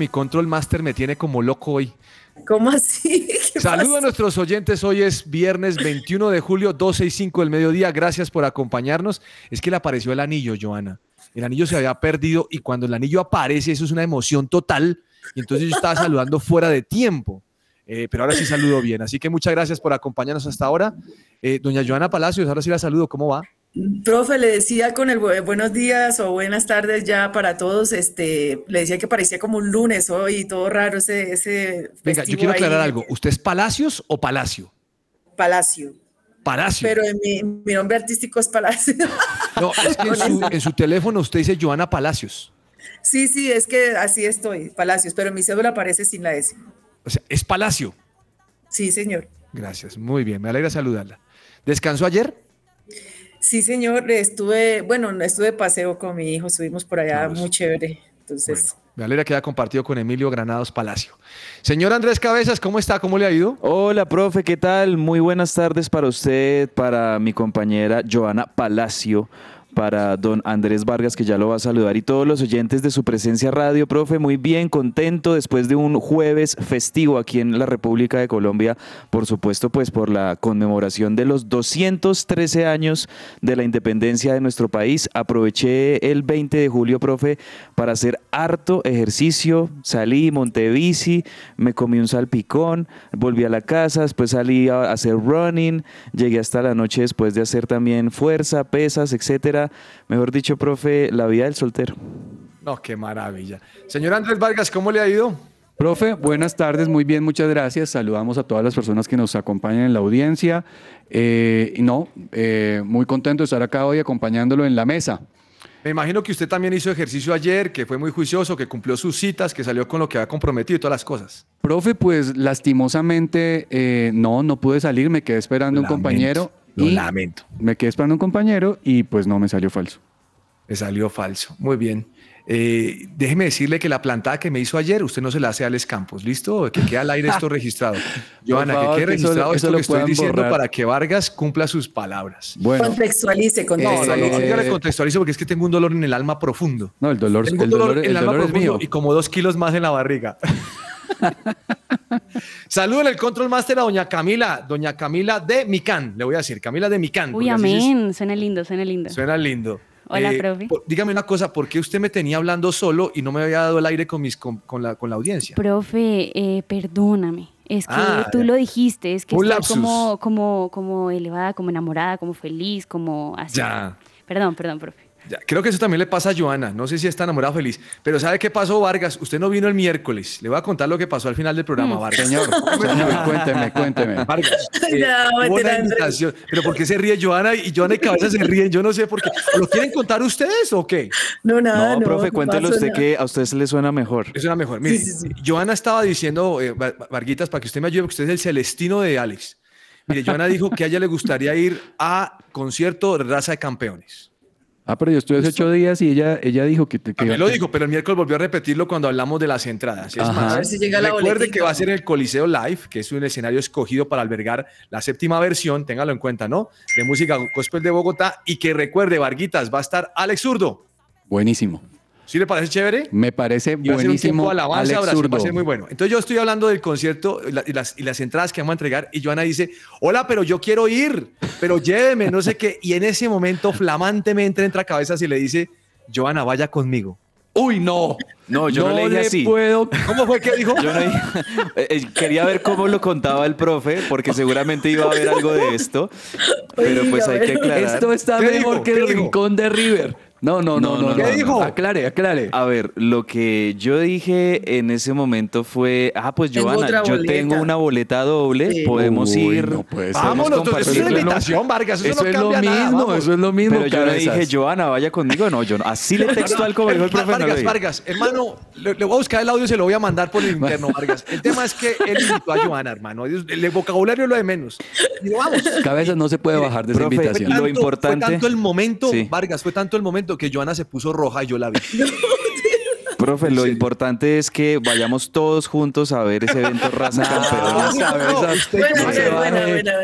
mi control master me tiene como loco hoy. ¿Cómo así? ¿Qué Saludo a nuestros oyentes. Hoy es viernes 21 de julio, 12 y 5 del mediodía. Gracias por acompañarnos. Es que le apareció el anillo, Joana. El anillo se había perdido y cuando el anillo aparece, eso es una emoción total. Y entonces yo estaba saludando fuera de tiempo. Eh, pero ahora sí saludo bien. Así que muchas gracias por acompañarnos hasta ahora. Eh, doña Joana Palacios, ahora sí la saludo. ¿Cómo va? Profe, le decía con el bu- buenos días o buenas tardes ya para todos, este, le decía que parecía como un lunes hoy, todo raro ese, ese Venga, yo quiero aclarar algo. ¿Usted es Palacios o Palacio? Palacio. Palacio. Pero en mi, mi nombre artístico es Palacio. No, es que en su, en su teléfono usted dice Joana Palacios. Sí, sí, es que así estoy, Palacios, pero en mi cédula aparece sin la S. O sea, es Palacio. Sí, señor. Gracias, muy bien, me alegra saludarla. ¿Descansó ayer? Sí, señor, estuve, bueno, estuve de paseo con mi hijo, estuvimos por allá, Vamos. muy chévere. Entonces, Me alegra que haya compartido con Emilio Granados Palacio. Señor Andrés Cabezas, ¿cómo está? ¿Cómo le ha ido? Hola, profe, ¿qué tal? Muy buenas tardes para usted, para mi compañera Joana Palacio, para don Andrés Vargas, que ya lo va a saludar, y todos los oyentes de su presencia radio, profe, muy bien, contento después de un jueves festivo aquí en la República de Colombia, por supuesto, pues por la conmemoración de los 213 años de la independencia de nuestro país. Aproveché el 20 de julio, profe, para hacer harto ejercicio, salí, monté bici, me comí un salpicón, volví a la casa, después salí a hacer running, llegué hasta la noche después de hacer también fuerza, pesas, etcétera. Mejor dicho, profe, la vida del soltero. No, qué maravilla. Señor Andrés Vargas, ¿cómo le ha ido? Profe, buenas tardes, muy bien, muchas gracias. Saludamos a todas las personas que nos acompañan en la audiencia. Eh, y no, eh, muy contento de estar acá hoy acompañándolo en la mesa. Me imagino que usted también hizo ejercicio ayer, que fue muy juicioso, que cumplió sus citas, que salió con lo que había comprometido y todas las cosas. Profe, pues lastimosamente eh, no, no pude salir, me quedé esperando un compañero. Lo y lamento. Me quedé esperando un compañero y pues no me salió falso. Le salió falso. Muy bien. Eh, déjeme decirle que la plantada que me hizo ayer, usted no se la hace a Alex Campos. ¿Listo? Que quede al aire esto registrado. Joana, favor, que quede que eso- registrado eso esto lo que estoy diciendo borrar. para que Vargas cumpla sus palabras. Bueno, contextualice, No, no, no, contextualice. yo le contextualizo porque es que tengo un dolor en el alma profundo. no, el dolor, Tengo el dolor, dolor, en el el alma dolor es mío. y como dos kilos más en la barriga. Saludo en el Control Master a doña Camila, doña Camila de Micán, le voy a decir, Camila de Micán. Uy, amén. Suena lindo, suena lindo. Suena lindo. Hola, profe. por- dígame una cosa, ¿por qué usted me tenía hablando solo y no me había dado el aire con, mis, con, con la, con la audiencia? Profe, eh, perdóname. Es que Ah, tú lo dijiste, es que estoy como, como, como elevada, como enamorada, como feliz, como así. Ya. Perdón, perdón, profe. Ya, creo que eso también le pasa a Joana. No sé si está enamorada o feliz. Pero ¿sabe qué pasó, Vargas? Usted no vino el miércoles. Le voy a contar lo que pasó al final del programa, Mm. Vargas. Señor, señor, cuénteme, cuénteme. Vargas, eh, Andrés. invitación. Pero ¿por qué se ríe Joana y Joana y Cabeza se ríen? Yo no sé por qué. ¿Lo quieren contar ustedes o qué? No, nada, No, no. profe, no cuéntelo usted nada. que a usted se le suena mejor. Es una mejor. Mire, Sí, sí, sí. Joana estaba diciendo, eh, Va- Varguitas, para que usted me ayude, porque usted es el celestino de Alex. Mire, Joana dijo que a ella le gustaría ir a concierto de raza de campeones. Ah, pero yo estuve hace ocho días y ella, ella dijo que... te- que También lo dijo, pero el miércoles volvió a repetirlo cuando hablamos de las entradas. Es Ajá. más, A ver si llega la recuerde boletica. que va a ser en el Coliseo Live, que es un escenario escogido para albergar la séptima versión, téngalo en cuenta, ¿no? De música gospel de Bogotá y que recuerde, Varguitas, va a estar Alex Zurdo. Buenísimo. ¿Sí le parece chévere? Me parece Y va a ser un tiempo buenísimo. de alabanza Alex a Brasil, va a Zurdo. ser muy bueno. Entonces yo estoy hablando del concierto y, la- y las, y las entradas que vamos a entregar y Joana dice, hola, pero yo quiero ir, pero lléveme, no sé qué. Y en ese momento flamantemente entra cabezas y le dice, Joana, vaya conmigo. Uy, no. No, yo no le dije así. puedo. ¿Cómo fue que dijo? Yo no dije- Eh, eh, quería ver cómo lo contaba el profe, porque seguramente iba a haber algo de esto. Pero pues hay que aclarar. Esto está ¿Qué mejor dijo? que ¿Qué el rincón de River. No, no, no, No, no. ¿Qué dijo? Aclare, aclare. A ver, lo que yo dije en ese momento fue, ah, pues Tengo Joana, otra yo boleta. tengo una boleta doble, Sí. podemos Uy, ir. no puede ser. podemos Vámonos, eso es una invitación, Vargas. Eso, Eso no es lo cambia nada, mismo, vamos. eso es lo mismo. Pero yo cabezas. dije, Joana, vaya conmigo. No, yo no. Así le textual como dijo el profe. no lo Vargas, dije. Vargas, hermano, le, le voy a buscar el audio y se lo voy a mandar por el interno, Vargas. El tema es que él invitó a Joana, hermano. El, vocabulario es lo de menos. Y vamos. Cabezas no se puede bajar de esa profe, invitación. Lo Tanto- importante- Fue tanto el momento, Sí. Vargas, fue tanto el momento que Joana se puso roja y yo la vi. Profe, lo importante es que vayamos todos juntos a ver ese evento Raza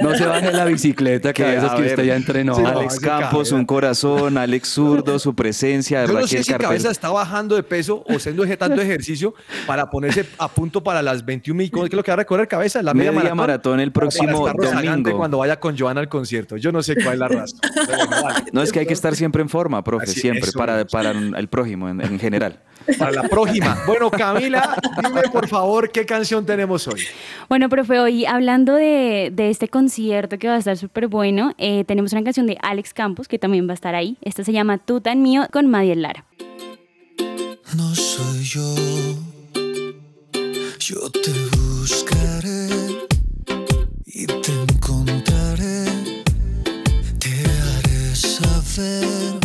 no, se baje, la bicicleta, Que, a que ver, usted ya entrenó. sí, Alex Campos, cabeza. un corazón, Alex Zurdo, su presencia, Yo no sé si Carpel. Cabeza está bajando de peso o haciendo eje- tanto ejercicio para ponerse a punto para las 21 mil. ¿Qué es lo que va a recorrer Cabeza? La media, Media maratón el Para próximo domingo. cuando vaya con Joana al concierto. Yo no sé cuál es la razón. Bueno, vale. No, es que hay que estar siempre en forma, profe, Así- siempre, eso para, para el prójimo en, en general. Para la próxima. Bueno, Camila, dime por favor qué canción tenemos hoy. Bueno, profe, hoy hablando de, de este concierto que va a estar súper bueno, eh, tenemos una canción de Alex Campos que también va a estar ahí. Esta se llama Tú tan mío con Madiel Lara. No soy yo, yo te buscaré y te encontraré, te haré saber,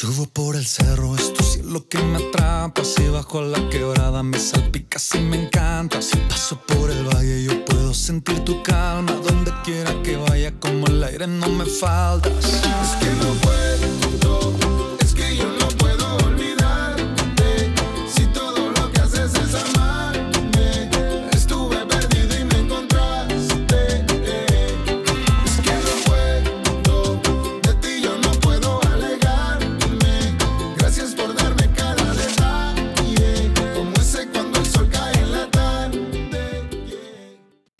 subo por el cerro, es lo que me atrapa. Si bajo la quebrada, me salpicas y me encanta. Si paso por el valle, yo puedo sentir tu calma. Donde quiera que vaya, como el aire, no me faltas. Es que no puedo,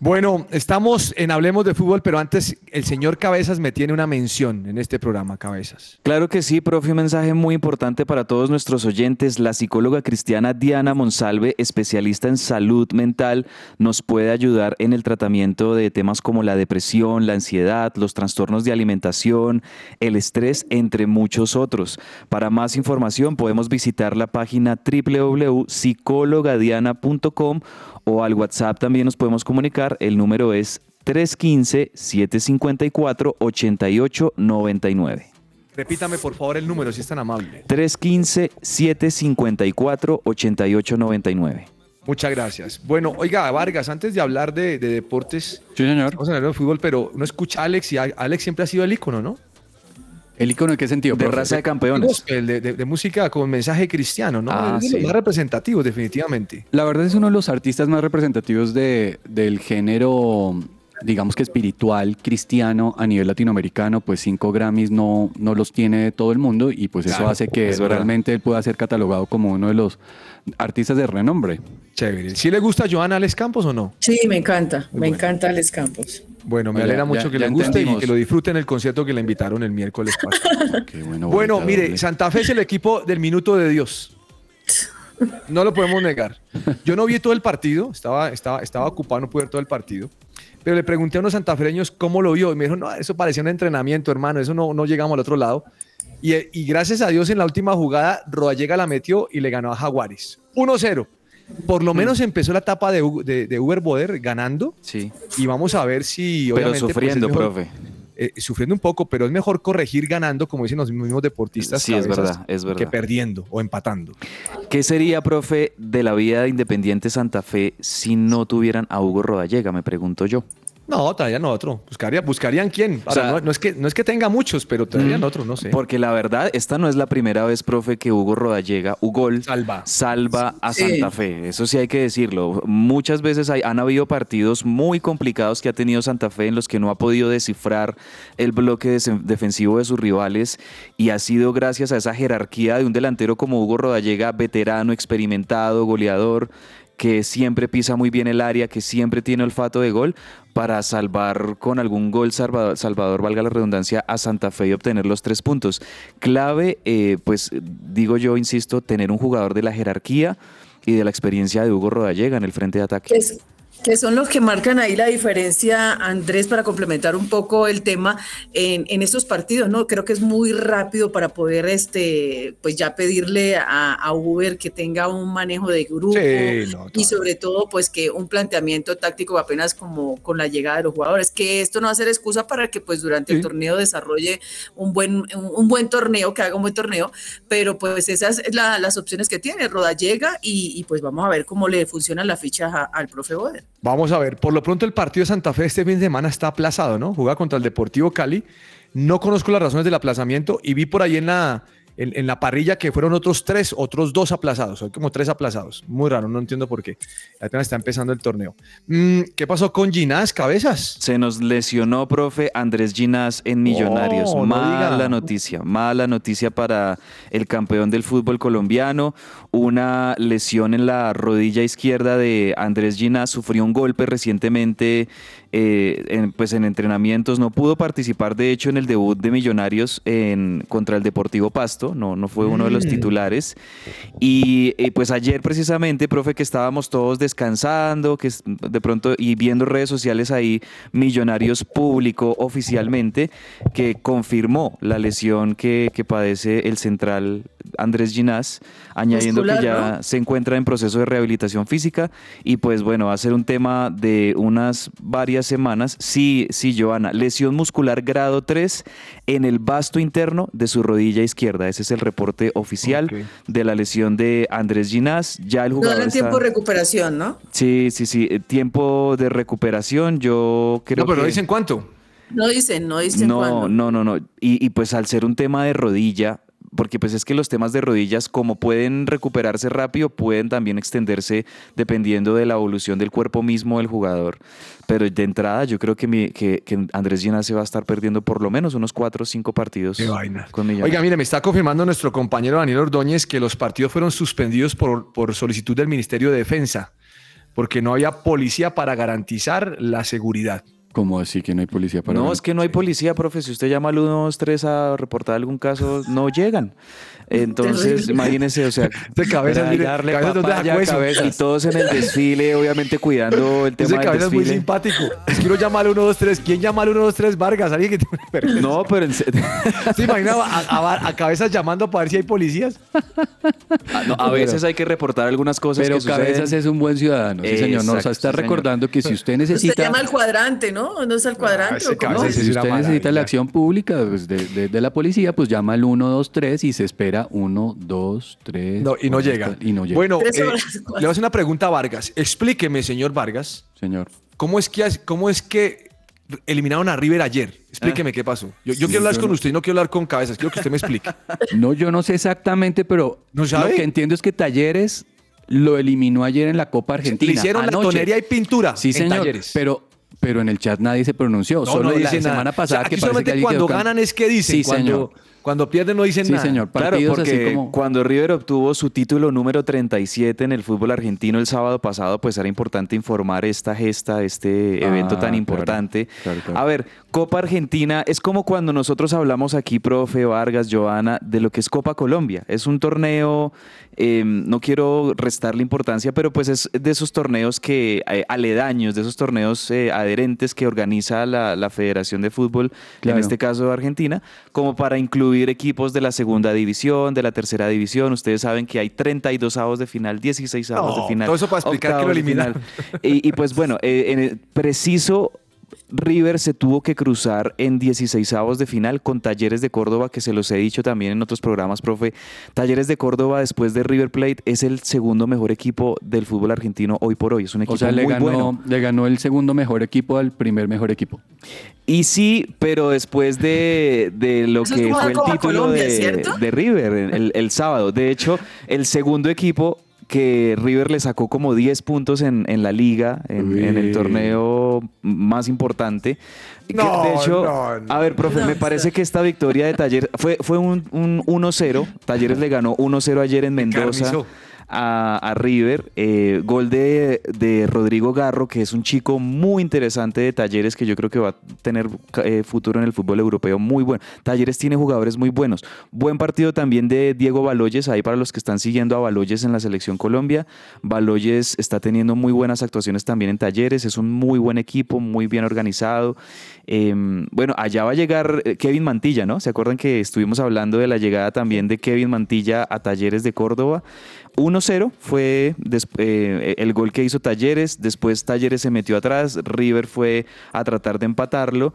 Bueno, estamos en Hablemos de Fútbol, pero antes el señor Cabezas me tiene una mención en este programa, Cabezas. Claro que sí, profe, un mensaje muy importante para todos nuestros oyentes. La psicóloga cristiana Diana Monsalve, especialista en salud mental, nos puede ayudar en el tratamiento de temas como la depresión, la ansiedad, los trastornos de alimentación, el estrés, entre muchos otros. Para más información podemos visitar la página www.psicologadiana.com o al WhatsApp también nos podemos comunicar. El número es 315-754-8899. Repítame por favor el número, si es tan amable. 315-754-8899. Muchas gracias. Bueno, oiga, Vargas, antes de hablar de, de deportes, Sí, señor. vamos a hablar de fútbol, pero uno escucha a Alex y a- Alex siempre ha sido el ícono, ¿no? ¿El icono en qué sentido? De profe? raza de campeones. Gospel, de, de- de música con mensaje cristiano, ¿no? Ah, es uno de sí. los más representativos, definitivamente. La verdad es uno de los artistas más representativos de, del género, digamos que espiritual, cristiano a nivel latinoamericano, pues cinco Grammys no, no los tiene todo el mundo y pues eso Claro, hace que es realmente él pueda ser catalogado como uno de los artistas de renombre. Chévere. ¿Sí le gusta a Joana Alex Campos o no? Sí, me encanta, me bueno. encanta Alex Campos. Bueno, me alegra ya- mucho que ya le guste y que lo disfruten el concierto que le invitaron el miércoles pasado. Qué bueno. Bueno, mire, doble. Santa Fe es el equipo del minuto de Dios. No lo podemos negar. Yo no vi todo el partido, estaba, estaba, estaba ocupado, no pude ver todo el partido. Pero le pregunté a unos santafereños cómo lo vio y me dijo, no, eso parecía un entrenamiento, hermano, eso no, no llegamos al otro lado. Y, y gracias a Dios en la última jugada, Rodallega la metió y le ganó a Jaguares. 1-0. Por lo menos empezó la etapa de, de, de Uber Boder ganando Sí, y vamos a ver si... pero pues, es sufriendo, mejor- profe. Eh, sufriendo un poco, pero es mejor corregir ganando, como dicen los mismos deportistas, Sí, es cabezas, verdad, es verdad. que perdiendo o empatando. ¿Qué sería, profe, de la vida de Independiente Santa Fe si no tuvieran a Hugo Rodallega? Me pregunto yo. No, traían otro. Buscaría, buscarían quién. Ahora, sea- no, no es que, no es que tenga muchos, pero traían Mm. otro, no sé. Porque la verdad, esta no es la primera vez, profe, que Hugo Rodallega, Ugol, Salva. salva a Sí. Santa Fe. Eso sí hay que decirlo. Muchas veces hay- han habido partidos muy complicados que ha tenido Santa Fe en los que no ha podido descifrar el bloque defensivo de sus rivales y ha sido gracias a esa jerarquía de un delantero como Hugo Rodallega, veterano, experimentado, goleador que siempre pisa muy bien el área, que siempre tiene olfato de gol, para salvar con algún gol salvador, valga la redundancia, a Santa Fe y obtener los tres puntos. Clave, eh, pues digo yo, insisto, tener un jugador de la jerarquía y de la experiencia de Hugo Rodallega en el frente de ataque. Que, es- que son los que marcan ahí la diferencia, Andrés, para complementar un poco el tema en, en estos partidos, ¿no? Creo que es muy rápido para poder, este, pues ya pedirle a, a Uber que tenga un manejo de grupo Sí, no, y sobre todo, pues que un planteamiento táctico apenas como con la llegada de los jugadores, que esto no va a ser excusa para que pues durante el torneo desarrolle un buen, un, un buen torneo, que haga un buen torneo, pero pues esas es la- las opciones que tiene, Roda llega y, y, pues vamos a ver cómo le funcionan las fichas a- al profe Boder. Vamos a ver, por lo pronto el partido de Santa Fe este fin de semana está aplazado, ¿no? Juega contra el Deportivo Cali. No conozco las razones del aplazamiento y vi por ahí en la, en, en la parrilla que fueron otros tres, otros dos aplazados. Hay como tres aplazados. Muy raro, no entiendo por qué. Apenas está empezando el torneo. Mm, ¿Qué pasó con Ginás Cabezas? Se nos lesionó, profe, Andrés Ginás en Millonarios. Oh, no mala diga. noticia, mala noticia para el campeón del fútbol colombiano. Una lesión en la rodilla izquierda de Andrés Ginás. Sufrió un golpe recientemente eh, en, pues en entrenamientos. No pudo participar, de hecho, en el debut de Millonarios en, contra el Deportivo Pasto. No, no fue uno de los Mm. titulares. Y eh, pues ayer precisamente, profe, que estábamos todos descansando, que de pronto y viendo redes sociales ahí, Millonarios publicó oficialmente que confirmó la lesión que, que padece el central Andrés Ginás, añadiendo que ya ¿no? se encuentra en proceso de rehabilitación física y pues bueno, va a ser un tema de unas varias semanas. Sí, sí, Joana, lesión muscular grado 3 en el vasto interno de su rodilla izquierda. Ese es el reporte oficial de la lesión de Andrés Ginás. Ya el No jugador está- tiempo de recuperación, ¿no? Sí, sí, sí, eh, tiempo de recuperación. Yo creo No, pero que no dicen cuánto. No dicen, no dicen no, cuándo. no, no, no. Y, y pues al ser un tema de rodilla, porque pues es que los temas de rodillas, como pueden recuperarse rápido, pueden también extenderse dependiendo de la evolución del cuerpo mismo del jugador. Pero de entrada, yo creo que, mi- que, que Andrés Ginás se va a estar perdiendo por lo menos unos cuatro o cinco partidos Qué vaina. con. Oiga, mire, me está confirmando nuestro compañero Daniel Ordóñez que los partidos fueron suspendidos por, por solicitud del Ministerio de Defensa, porque no había policía para garantizar la seguridad. ¿Cómo así que no hay policía para No, es que no hay policía, profe. Si usted llama al 123 a reportar algún caso, no llegan. Entonces, Terrible. imagínese, o sea, De cabezas, mire, darle cabezas, ¿dónde papaya, eso? cabezas. Y todos en el desfile, obviamente cuidando el Ese tema del cabeza es muy desfile. simpático. Es que uno llama al 123. ¿Quién llama al 123 Vargas? ¿Alguien que tiene vergüenza? No, pero en serio. ¿Se imaginaba a, a- a cabezas llamando para ver si hay policías? Ah, no, a veces hay que reportar algunas cosas Pero que suceden. Cabezas es un buen ciudadano, sí señor. Nos está sí, señor. recordando que si usted Usted necesita... llama al cuadrante, ¿no? ¿No es al cuadrante? ese o No, si usted necesita la acción pública pues, de, de- de la policía, pues llama al 123 y se espera 1, 2, 3. No, y no llega. Y no llega. Bueno, Tres eh, le voy a hacer una pregunta a Vargas. Explíqueme, señor Vargas, señor. ¿cómo es que, cómo es que eliminaron a River ayer? Explíqueme qué pasó. Yo, yo quiero hablar yo con no- usted y no quiero hablar con cabezas. Quiero que usted me explique. No, yo no sé exactamente, pero ¿No sabe? lo que entiendo es que Talleres lo eliminó ayer en la Copa Argentina. Le hicieron la tonería y pintura Sí, en señor. Talleres. Pero, pero en el chat nadie se pronunció. No, Solo no la nada. semana pasada O sea, que aquí parece solamente que alguien cuando ganan es que dicen. Sí, cuando, señor. Cuando pierden no dicen Sí, nada. señor. Claro, así porque como- cuando River obtuvo su título número 37 en el fútbol argentino el sábado pasado, pues era importante informar esta gesta, este Ah, evento tan claro, importante. claro, claro. A ver, Copa Argentina es como cuando nosotros hablamos aquí, profe Vargas, Joana, de lo que es Copa Colombia. Es un torneo, eh, no quiero restarle importancia, pero pues es de esos torneos que, eh, aledaños, de esos torneos eh, adherentes que organiza la, la Federación de Fútbol, Claro. en este caso de Argentina, como para incluir equipos de la segunda división, de la tercera división. Ustedes saben que hay 32 avos de final, 16 avos No, de final. todo eso para explicar que lo eliminaron. Y, y pues bueno, eh, en el preciso River se tuvo que cruzar en 16 avos de final con Talleres de Córdoba, que se los he dicho también en otros programas, profe. Talleres de Córdoba, después de River Plate, es el segundo mejor equipo del fútbol argentino hoy por hoy. Es un equipo O sea, le muy ganó, bueno. le ganó el segundo mejor equipo al primer mejor equipo. Y sí, pero después de, de lo Eso que fue el título Colombia, de, de River el, el sábado. De hecho, el segundo equipo que River le sacó como 10 puntos en, en la liga, en, en el torneo más importante. Que, No, de hecho, no, no. a ver, profe, me parece que esta victoria de Talleres fue, fue un, un 1-0. Talleres le ganó 1-0 ayer en Mendoza Encarnizó. A, River. Eh, gol de, de Rodrigo Garro, que es un chico muy interesante de Talleres, que yo creo que va a tener eh, futuro en el fútbol europeo muy bueno. Talleres tiene jugadores muy buenos. Buen partido también de Diego Baloyes, ahí para los que están siguiendo a Baloyes en la selección Colombia. Baloyes está teniendo muy buenas actuaciones también en Talleres, es un muy buen equipo, muy bien organizado. Eh, bueno, allá va a llegar eh, Kevin Mantilla, ¿no? ¿Se acuerdan que estuvimos hablando de la llegada también de Kevin Mantilla a Talleres de Córdoba? 1-0 fue eh, el gol que hizo Talleres, después Talleres se metió atrás, River fue a tratar de empatarlo.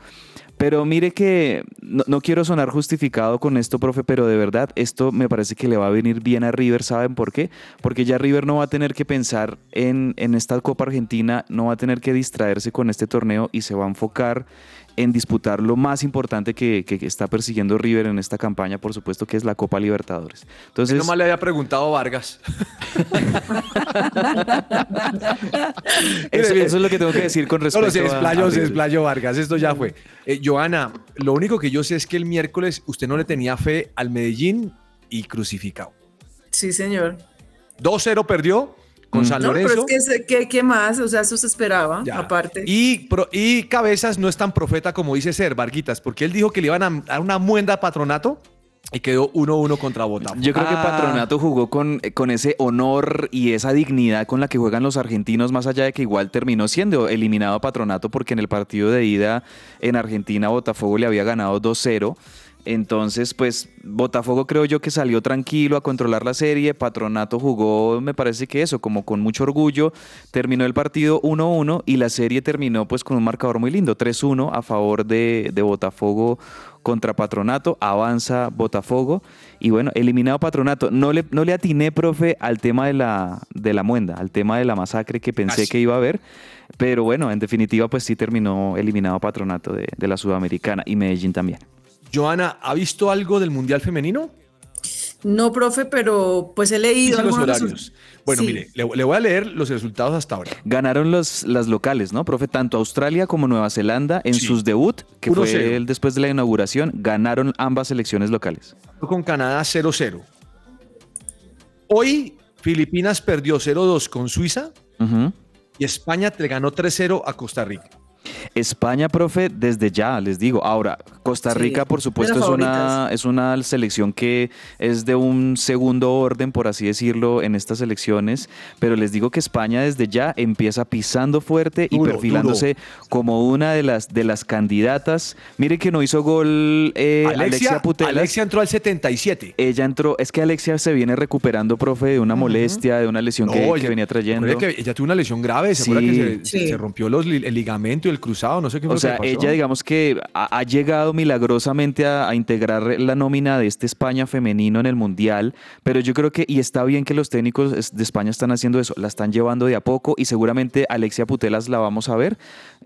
Pero mire que no, no quiero sonar justificado con esto, profe, pero de verdad esto me parece que le va a venir bien a River. ¿Saben por qué? Porque ya River no va a tener que pensar en, en esta Copa Argentina, no va a tener que distraerse con este torneo y se va a enfocar en disputar lo más importante que, que está persiguiendo River en esta campaña, por supuesto, que es la Copa Libertadores. Entonces, No más le había preguntado Vargas. eso, es lo que tengo que decir con No, respecto no, se a- desplayó, a se desplayó Vargas, esto ya fue. Eh, Joana, lo único que yo sé es que el miércoles usted no le tenía fe al Medellín y crucificado. Sí, señor. 2-0 perdió con Mm. San No, pero Lorenzo. es que, ¿qué, qué más? O sea, eso se esperaba, Ya. aparte. Y, pro- y Cabezas no es tan profeta como dice ser, Varguitas, porque él dijo que le iban a dar una muenda a Patronato y quedó 1-1 contra Botafogo. Yo creo que Ah, Patronato jugó con, con ese honor y esa dignidad con la que juegan los argentinos, más allá de que igual terminó siendo eliminado Patronato porque en el partido de ida en Argentina Botafogo le había ganado 2-0. Entonces, pues Botafogo creo yo que salió tranquilo a controlar la serie, Patronato jugó, me parece que eso, como con mucho orgullo, terminó el partido 1-1 y la serie terminó pues con un marcador muy lindo, 3-1 a favor de, de Botafogo contra Patronato, avanza Botafogo y bueno, eliminado Patronato. No le, no le atiné, profe, al tema de la, de la muenda, al tema de la masacre que pensé que iba a haber, pero bueno, en definitiva pues sí terminó eliminado Patronato de, de la Sudamericana y Medellín también. Joana, ¿ha visto algo del Mundial Femenino? No, profe, pero pues he leído los horarios. Bueno, Sí. mire, le, le voy a leer los resultados hasta ahora. Ganaron los, las locales, ¿no, profe? Tanto Australia como Nueva Zelanda en Sí. sus debut, que 1-0. fue el después de la inauguración, ganaron ambas selecciones locales. Con Canadá 0-0. Hoy Filipinas perdió 0-2 con Suiza y España le ganó 3-0 a Costa Rica. España, profe, desde ya, les digo. Ahora, Costa Sí, Rica, por supuesto, es una, es una selección que es de un segundo orden, por así decirlo, en estas elecciones. Pero les digo que España desde ya empieza pisando fuerte y Duro, perfilándose como una de las, de las candidatas. Mire que no hizo gol eh, Alexia, Alexia, Putellas. Alexia entró al 77. Ella entró, es que Alexia se viene recuperando, profe, de una molestia, de una lesión que, No, que ella- venía trayendo. que ella tuvo una lesión grave, se acuerda Sí. que se, se- Sí. se rompió los el ligamento y el cruzado, no sé qué fue O lo sea, que pasó. ella digamos que ha, ha llegado milagrosamente a, a integrar la nómina de este España femenino en el Mundial, pero yo creo que, y está bien que los técnicos de España están haciendo eso, la están llevando de a poco y seguramente Alexia Putelas la vamos a ver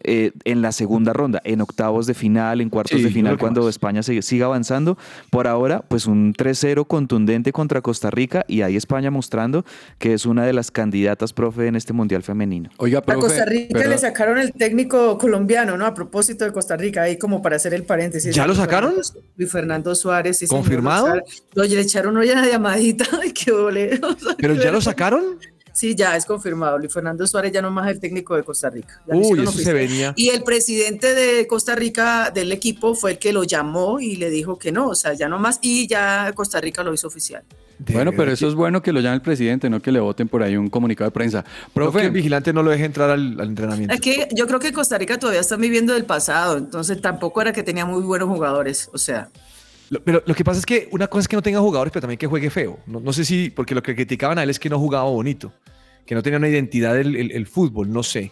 eh, en la segunda ronda, en octavos de final, en cuartos Sí, de final, cuando más. España sigue- siga avanzando. Por ahora, pues un 3-0 contundente contra Costa Rica y ahí España mostrando que es una de las candidatas, profe, en este Mundial femenino. Oiga, A profe, Costa Rica le sacaron el técnico colombiano, ¿no? A propósito de Costa Rica, ahí como para hacer el paréntesis. ¿Ya lo sacaron? Luis Fernando Suárez. sí, ¿Confirmado? Oye, le echaron hoy una llamadita. Ay, qué ole. O sea, ¿Pero ya lo sacaron? Sí, ya es confirmado. Luis Fernando Suárez ya no más el técnico de Costa Rica. Uy, eso se venía. Y el presidente de Costa Rica del equipo fue el que lo llamó y le dijo que no, o sea, ya no más. Y ya Costa Rica lo hizo oficial. De Bueno, pero eso es bueno que lo llame el presidente, no que le voten por ahí un comunicado de prensa. Profe, el vigilante no lo deje entrar al, al entrenamiento. Es que yo creo que Costa Rica todavía está viviendo del pasado, entonces tampoco era que tenía muy buenos jugadores, o sea. Lo- pero lo que pasa es que una cosa es que no tenga jugadores, pero también que juegue feo. No, no sé si, porque lo que criticaban a él es que no jugaba bonito, que no tenía una identidad del el, el fútbol, no sé.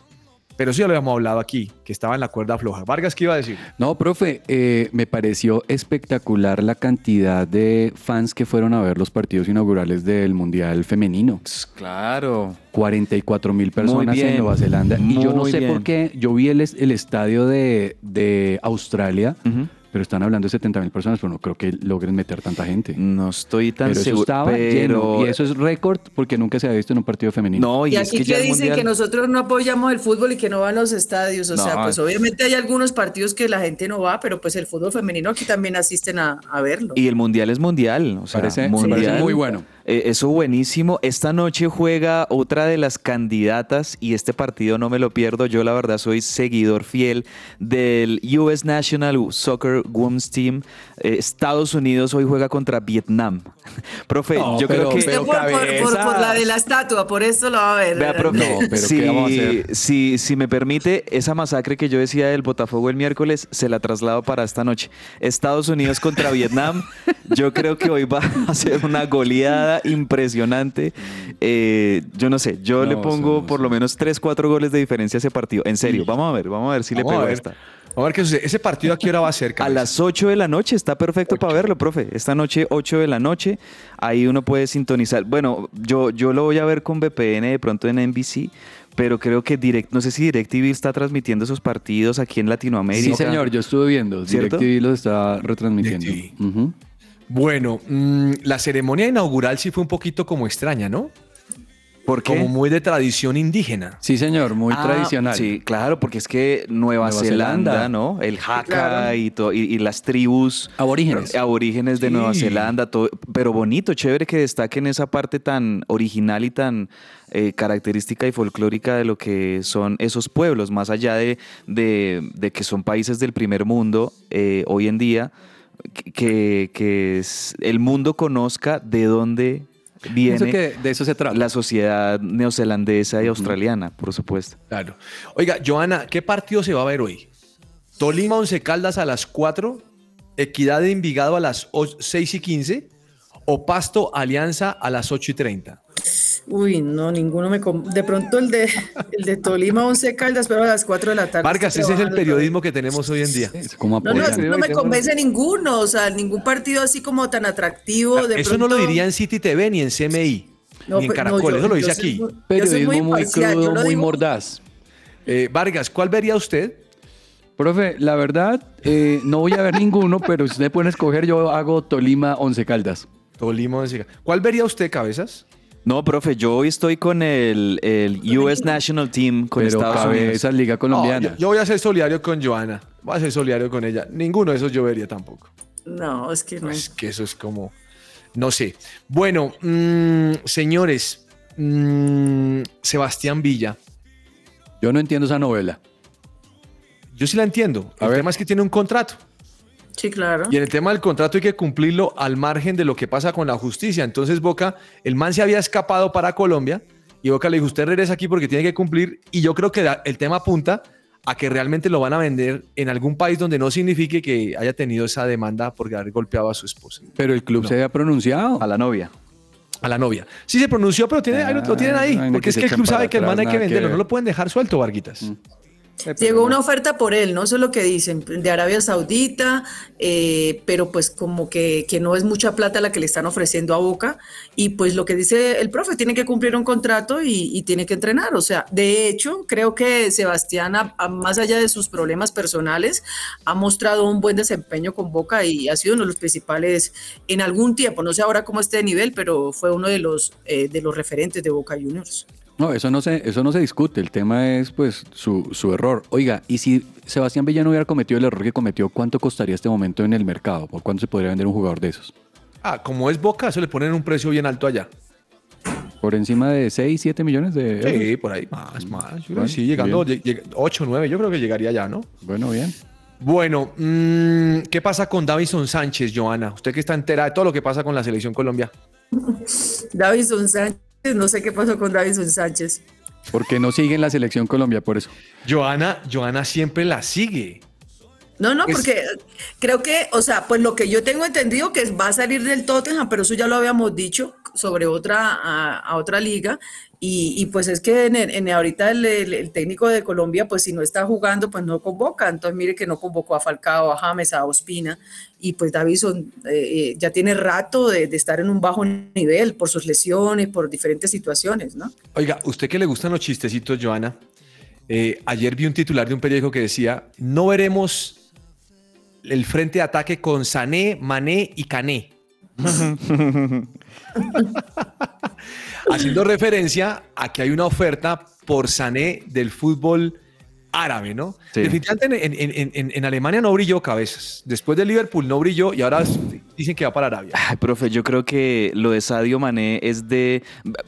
Pero eso ya lo habíamos hablado aquí, que estaba en la cuerda floja. Vargas, ¿qué iba a decir? No, profe, eh, me pareció espectacular la cantidad de fans que fueron a ver los partidos inaugurales del Mundial Femenino. Claro. 44 mil personas en Nueva Zelanda. Y yo no muy sé bien. por qué, yo vi el, el estadio de, de Australia, Ujú. Pero están hablando de 70 mil personas, pero no creo que logren meter tanta gente. No estoy tan Pero eso seguro. estaba pero... lleno. Y eso es récord porque nunca se ha visto en un partido femenino. No, y, Y es aquí que que, ya el dicen mundial... que nosotros no apoyamos el fútbol y que no van a los estadios. O No, sea, pues es- obviamente hay algunos partidos que la gente no va, pero pues el fútbol femenino aquí también asisten a, a verlo. Y el mundial es mundial. O sea, Parece- mundial. parece muy bueno. Eh, eso buenísimo. Esta noche juega otra de las candidatas y este partido no me lo pierdo. Yo la verdad soy seguidor fiel del US National Soccer Women's Team. Eh, Estados Unidos hoy juega contra Vietnam. Profe, No, yo pero- creo que... Por, por- por- por la de la estatua, por eso lo va a ver. Vea, profe, No, pero si, ¿qué vamos a hacer? si- si me permite, esa masacre que yo decía del Botafogo el miércoles, se la traslado para esta noche. Estados Unidos contra Vietnam, yo creo que hoy va a ser una goleada impresionante. Eh, yo no sé, yo No, le pongo sí, por sí. lo menos 3, 4 goles de diferencia a ese partido. En serio, vamos a ver, vamos a ver si Vamos le a pego ver. esta. Vamos a ver qué sucede. ¿Ese partido a qué hora va a ser? A las 8 de la noche, está perfecto para verlo, profe. Esta noche, 8 de la noche, ahí uno puede sintonizar. Bueno, yo, yo lo voy a ver con VPN de pronto en NBC, pero creo que direct, no sé si DirecTV está transmitiendo esos partidos aquí en Latinoamérica. Sí, señor, yo estuve viendo. ¿Cierto? DirecTV los está retransmitiendo. DirecTV. Ujú. Bueno, mm, la ceremonia inaugural sí fue un poquito como extraña, ¿no? ¿Por qué? Como muy de tradición indígena. Sí, señor, muy Ah, tradicional. Sí, claro, porque es que Nueva, Nueva Zelanda, Zelanda. ¿no? El Haka Claro. y, y, y las tribus Aborígenes. aborígenes de Sí. Nueva Zelanda, todo, pero bonito, chévere que destaquen esa parte tan original y tan eh, característica y folclórica de lo que son esos pueblos, más allá de, de- de que son países del primer mundo eh, hoy en día, que, que es- el mundo conozca de dónde viene que de eso se trata. la sociedad neozelandesa y australiana, por supuesto. Claro. Oiga, Joana, ¿qué partido se va a ver hoy? Tolima Once Caldas a las 4, Equidad de Envigado a las o- 6 y 15 o Pasto Alianza a las 8 y 30. Uy, no, ninguno me... De pronto el de, el de Tolima, 11 Caldas, pero a las 4 de la tarde. Vargas, ese es el periodismo que tenemos hoy en día. Es como No, no, no me convence ninguno, o sea, ningún partido así como tan atractivo. De Eso no lo diría en City TV ni en CMI, No, ni en no, Caracol, yo- eso lo dice aquí. soy Periodismo muy crudo, muy digo- mordaz. Eh, Vargas, ¿cuál vería usted? Profe, la verdad, eh, no voy a ver ninguno, pero si usted puede escoger, yo hago Tolima Once Caldas. Tolima Once Caldas. ¿Cuál vería usted, Cabezas? No, profe, yo hoy estoy con el, el US National Team, con pero Estados Unidos. esa Liga No, Colombiana. yo, yo voy a ser solidario con Joana. Voy a ser solidario con ella. Ninguno de esos yo vería tampoco. No, es que no. Es que eso es como. No sé. Bueno, mm, señores. mm, Sebastián Villa. Yo no entiendo esa novela. Yo sí la entiendo. A el ver. tema es que tiene un contrato. Sí, claro. Y en el tema del contrato hay que cumplirlo al margen de lo que pasa con la justicia. Entonces Boca, el man se había escapado para Colombia y Boca le dijo, usted regresa aquí porque tiene que cumplir. Y yo creo que el tema apunta a que realmente lo van a vender en algún país donde no signifique que haya tenido esa demanda por haber golpeado a su esposa, Pero el club No. se había pronunciado. A la novia. a la novia. Sí se pronunció, pero tiene, ahí lo, lo tienen ahí. Ay, no, Porque que es que el club sabe que el man hay que venderlo. No lo pueden dejar suelto, Varguitas. Llegó una oferta por él, ¿no? Eso es lo que dicen, de Arabia Saudita, eh, pero pues como que, que no es mucha plata la que le están ofreciendo a Boca. Y pues lo que dice el profe, tiene que cumplir un contrato y, y tiene que entrenar. O sea, de hecho, creo que Sebastián, a- a- más allá de sus problemas personales, ha mostrado un buen desempeño con Boca y ha sido uno de los principales en algún tiempo. No sé ahora cómo esté de nivel, pero fue uno de los, eh, de los referentes de Boca Juniors. No, eso no se, eso no se discute. El tema es pues su, su error. Oiga, y si Sebastián Villa no hubiera cometido el error que cometió, ¿cuánto costaría este momento en el mercado? ¿Por cuánto se podría vender un jugador de esos? Ah, como es Boca, eso le ponen un precio bien alto allá. ¿Por encima de 6, 7 millones de euros? Sí, por ahí. Más, más. Yo creo que Bueno, sí, llegando bien. 8, 9, yo creo que llegaría ya, ¿no? Bueno, bien. Bueno, mm, ¿qué pasa con Davison Sánchez, Joana? Usted que está entera de todo lo que pasa con la selección Colombia. Davison Sánchez, no sé qué pasó con Davison Sánchez. Porque no sigue en la selección Colombia por eso. Joana, Joana siempre la sigue. No, no, porque creo que, o sea, pues lo que yo tengo entendido que va a salir del Tottenham, pero eso ya lo habíamos dicho sobre otra, a, a otra liga. Y, y pues es que en, el- en ahorita el, el- el técnico de Colombia, pues si no está jugando, pues no convoca. Entonces mire que no convocó a Falcao, a James, a Ospina. Y pues Davison eh, eh, ya tiene rato de, de estar en un bajo nivel por sus lesiones, por diferentes situaciones, ¿no? Oiga, ¿usted que le gustan los chistecitos, Joana? Eh, ayer vi un titular de un periódico que decía, no veremos el frente de ataque con Sané, Mané y Cané. Haciendo referencia a que hay una oferta por Sané del fútbol árabe, ¿no? Sí. Definitivamente en, en- en- en- en Alemania no brilló cabezas. Después de Liverpool no brilló y ahora dicen que va para Arabia. Ay, profe, yo creo que lo de Sadio Mané es de...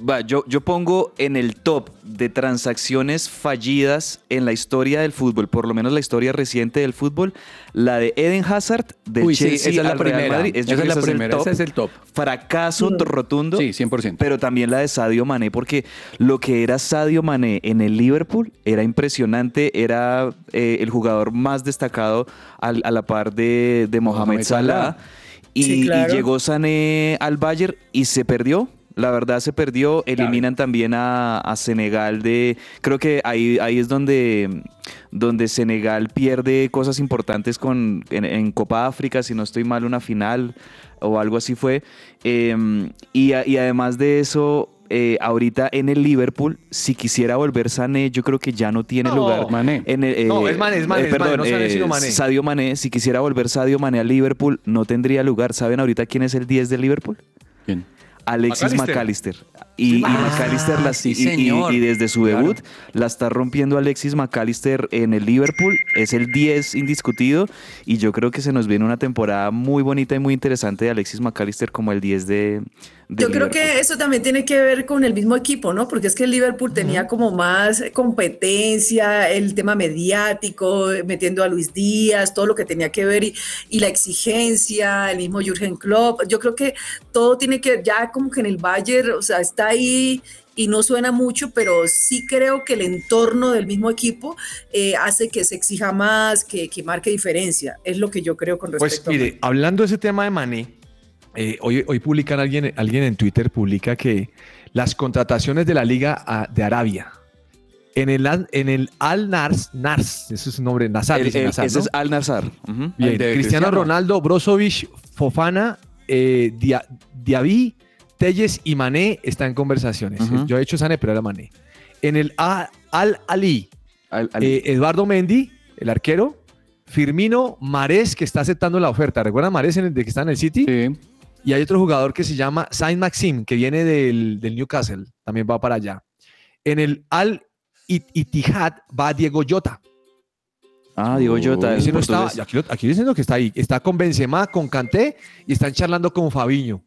va, yo, yo pongo en el top de transacciones fallidas en la historia del fútbol, por lo menos la historia reciente del fútbol, la de Eden Hazard del Uy, sí, Chelsea esa es la al Real primera. Madrid. Esa es la primera, top. ese es el top. Fracaso rotundo. Sí, 100%. Pero también la de Sadio Mané, porque lo que era Sadio Mané en el Liverpool era impresionante, era eh, el jugador más destacado al- a la par de, de Mohamed Mohamed Salah. Salah. Y, Sí, y claro. llegó Sané al Bayern y se perdió. La verdad se perdió. Eliminan también a, a Senegal de. Creo que ahí, ahí es donde, donde Senegal pierde cosas importantes con, en, en Copa África, si no estoy mal, una final o algo así fue. Eh, y, a- y además de eso, eh, ahorita en el Liverpool, si quisiera volver Sané, yo creo que ya no tiene No, lugar. Mané. En el, eh, No, es Mané, es Mané, es Mané, perdón, no Sané, eh, sino Mané. Sadio Mané, si quisiera volver Sadio Mané al Liverpool, no tendría lugar. ¿Saben ahorita quién es el 10 del Liverpool? Bien. Alexis McAllister. McAllister. Y, y Ah, McAllister la- sí, y- y- señor. y desde su Claro. debut la está rompiendo Alexis McAllister en el Liverpool. Es el 10 indiscutido. Y yo creo que se nos viene una temporada muy bonita y muy interesante de Alexis McAllister como el 10 de. Yo creo que eso también tiene que ver con el mismo equipo, ¿no? Porque es que el Liverpool tenía como más competencia, el tema mediático, metiendo a Luis Díaz, todo lo que tenía que ver y, y la exigencia, el mismo Jürgen Klopp. Yo creo que todo tiene que ya como que en el Bayern, o sea, está ahí y no suena mucho, pero sí creo que el entorno del mismo equipo eh, hace que se exija más, que, que marque diferencia. Es lo que yo creo con respecto Pues mire, hablando de ese tema de Mané, eh, hoy, hoy publican alguien, alguien en Twitter publica que las contrataciones de la Liga ah, de Arabia en el, en el Al Nars, Nars, ese es su nombre, Nazar, El- el- Nazar, ese ¿no? es Al Nazar. Bien, Cristiano, Cristiano. Ronaldo, Brozovic, Fofana, eh, Dia- Diaby, Telles y Mané están en conversaciones. Yo he hecho Sané, pero era Mané. En el A- Al Ali, Al- al- eh, Eduardo Mendy, el arquero, Firmino, Marés, que está aceptando la oferta. ¿Recuerdan Marés en el de que está en el City? Sí. Y hay otro jugador que se llama Saint Maxim, que viene del, del Newcastle, también va para allá. En el Al It- Ittihad va Diego Jota. ah, Diego Jota. el Ese no está, portugués. aquí, aquí diciendo que está ahí. Está con Benzema, con Kanté y están charlando con Fabiño.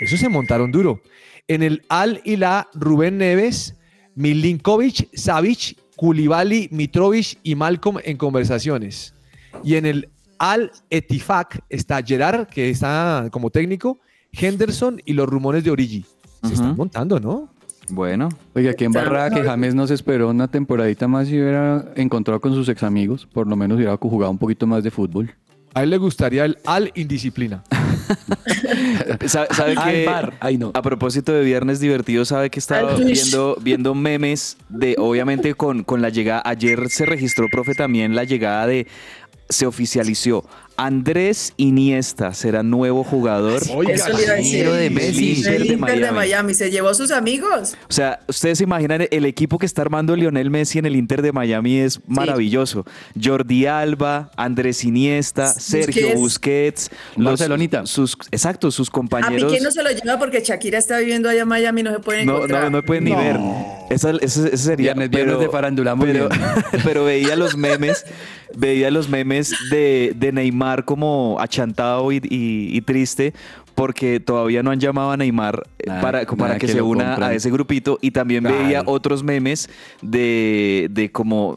Eso se montaron duro. En el Al Hilal, Rubén Neves, Milinkovic, Savic, Koulibaly, Mitrovic y Malcolm en conversaciones. Y en el Al Etifak está Gerard, que está como técnico, Henderson y los rumores de Origi. Se están montando, ¿no? Bueno, Oiga, qué embarrada que James no se esperó una temporadita más y hubiera encontrado con sus ex amigos. Por lo menos hubiera jugado un poquito más de fútbol. A él le gustaría el Al Indisciplina. ¿sabe, sabe Al que bar. Ay, no. a propósito de viernes divertido, sabe que estaba viendo, viendo memes de, obviamente con, con la llegada, ayer se registró, profe, también la llegada de, se oficializó, Andrés Iniesta será nuevo jugador. Oiga, Eso le iba a decir. De Messi, El Inter de Inter de Miami. Miami se llevó a sus amigos. O sea, ustedes se imaginan el equipo que está armando Lionel Messi en el Inter de Miami es maravilloso. Jordi Alba, Andrés Iniesta, Sergio Busquets, Barcelonita. sus, exacto, sus A compañeros. Piqué no se lo lleva porque Shakira está viviendo allá en Miami y no se puede No, encontrar. no, no pueden ni ver. Esa, ese, ese sería. Viernes, viernes de farándula, muy pero, bien. pero veía los memes, veía los memes de, de Neymar como achantado y, y- y triste porque todavía no han llamado a Neymar eh, Nada- para, para que, que se una a ese grupito y también Claro. veía otros memes de, de como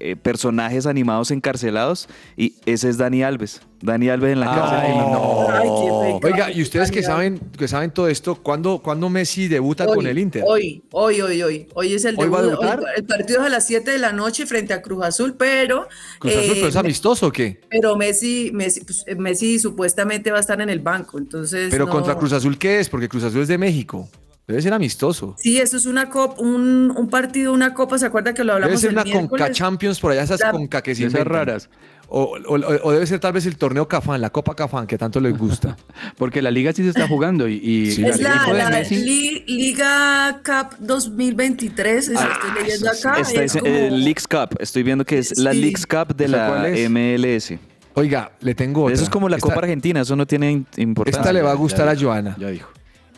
eh, personajes animados encarcelados y ese es Dani Alves. Dani Alves en la casa. Ay, no. Oiga, y ustedes que saben, que saben todo esto, ¿cuándo, ¿cuándo Messi debuta Hoy, con el Inter? Hoy, hoy, hoy, hoy. Hoy es el ¿Hoy va a debut. debutar? hoy- el partido es a las 7 de la noche frente a Cruz Azul, pero. Cruz Azul, eh, pero es amistoso o qué? pero Messi, Messi, pues, eh, Messi supuestamente va a estar en el banco, entonces. Pero no- contra Cruz Azul, ¿qué es? Porque Cruz Azul es de México. Debe ser amistoso. Sí, eso es una copa, un, un partido, una copa. ¿Se acuerda que lo Debe hablamos ser el una Conca miércoles? Champions por allá, esas La- Conca que se Esas raras. O, o- o debe ser tal vez el torneo Cafán, la Copa Cafán, que tanto les gusta. Porque la liga sí se está jugando y, y Sí, Es la, equipo de la Messi- Li- Liga Cup 2023, eso Ah, estoy leyendo eso sí. acá. Es ese- como- el Leagues Cup. Estoy viendo que es la. Leagues Cup de ¿Esa la? MLS. Oiga, le tengo otra. Eso es como la Esta- Copa Argentina, eso no tiene importancia. Esta le va a Ya gustar a Joana. Ya dijo.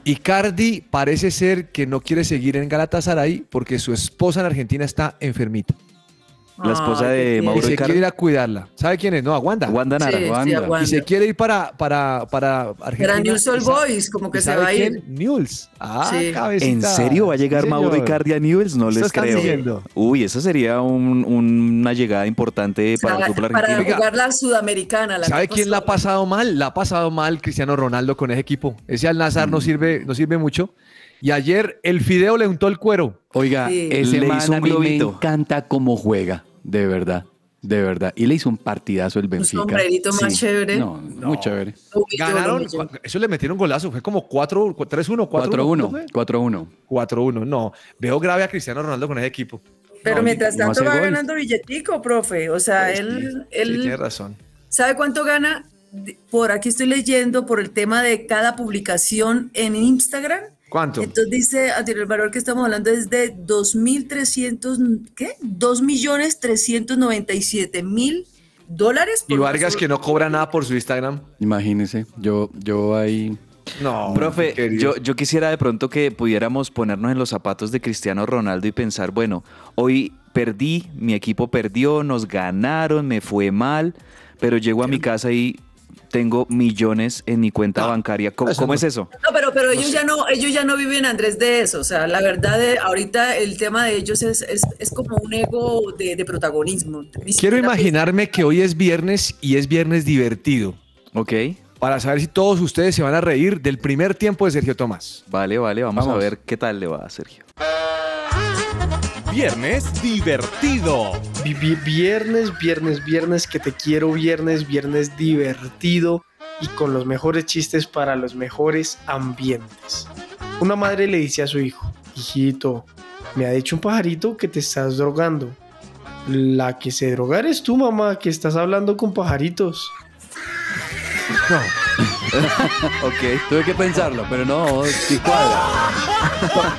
Icardi parece ser que no quiere seguir en Galatasaray porque su esposa en Argentina está enfermita. La esposa de qué Y Mauro se quiere ir a cuidarla. ¿Sabe quién es? No, Wanda. Wanda Nara. Sí, sí, Wanda. aguanta. Y se quiere ir para, para, para Argentina. Era Newell's Old ¿Y sa- Boys, como que se va a ir. Newell's. Ah, Sí. cabecita. ¿En serio va a llegar Sí, Mauro. Icardi a Newell's? No les creo. diciendo. Uy, eso sería un- una llegada importante para el Para, fútbol para argentino. Jugar la sudamericana. La ¿Sabe quién la ha pasado mal? La ha pasado mal Cristiano Ronaldo con ese equipo. Ese Al Nazar Mm. no sirve, no sirve mucho. Y ayer el Fideo le untó el cuero. Oiga, Sí. ese Le man hizo un a mí me encanta cómo juega, de verdad, de verdad. Y le hizo un partidazo el Un Benfica. sombrerito más Sí. chévere. No, muy chévere. Ganaron, eso le metieron golazo, fue como 4, 3-1, 4-1. 4-1, 4-1. 4-1, no. Veo grave a Cristiano Ronaldo con ese equipo. Pero No, mientras no tanto va gol. ganando billetico, profe. O sea, Pues él, sí, él sí, tiene razón. ¿sabe cuánto gana? Por aquí estoy leyendo por el tema de cada publicación en Instagram. ¿Cuánto? Entonces dice, el valor que estamos hablando es de 2.300, ¿qué? 2.397.000 dólares. Y por Vargas solo- que no cobra nada por su Instagram. Imagínese, yo, yo ahí. No, Profe, yo, yo quisiera de pronto que pudiéramos ponernos en los zapatos de Cristiano Ronaldo y pensar, bueno, hoy perdí, mi equipo perdió, nos ganaron, me fue mal, pero llego a mi casa y tengo millones en mi cuenta No, bancaria. ¿Cómo, eso cómo no. es eso? No, pero, pero ellos ya no, ellos ya no viven, Andrés, de eso. O sea, la verdad, de, ahorita el tema de ellos es, es, es como un ego de, de protagonismo. Ni Quiero pues, imaginarme que hoy es viernes y es viernes divertido. Ok, Para saber si todos ustedes se van a reír del primer tiempo de Sergio Tomás. vale, vale, vamos, a Vamos. ver qué tal le va a Sergio. Viernes divertido. Vi- vi- Viernes, viernes, viernes, que te quiero, viernes, viernes divertido y con los mejores chistes para los mejores ambientes. Una madre le dice a su hijo, hijito, me ha dicho un pajarito que te estás drogando. La que se droga eres tú, mamá, que estás hablando con pajaritos. No. Ok, tuve que pensarlo, pero no, sí cuadra.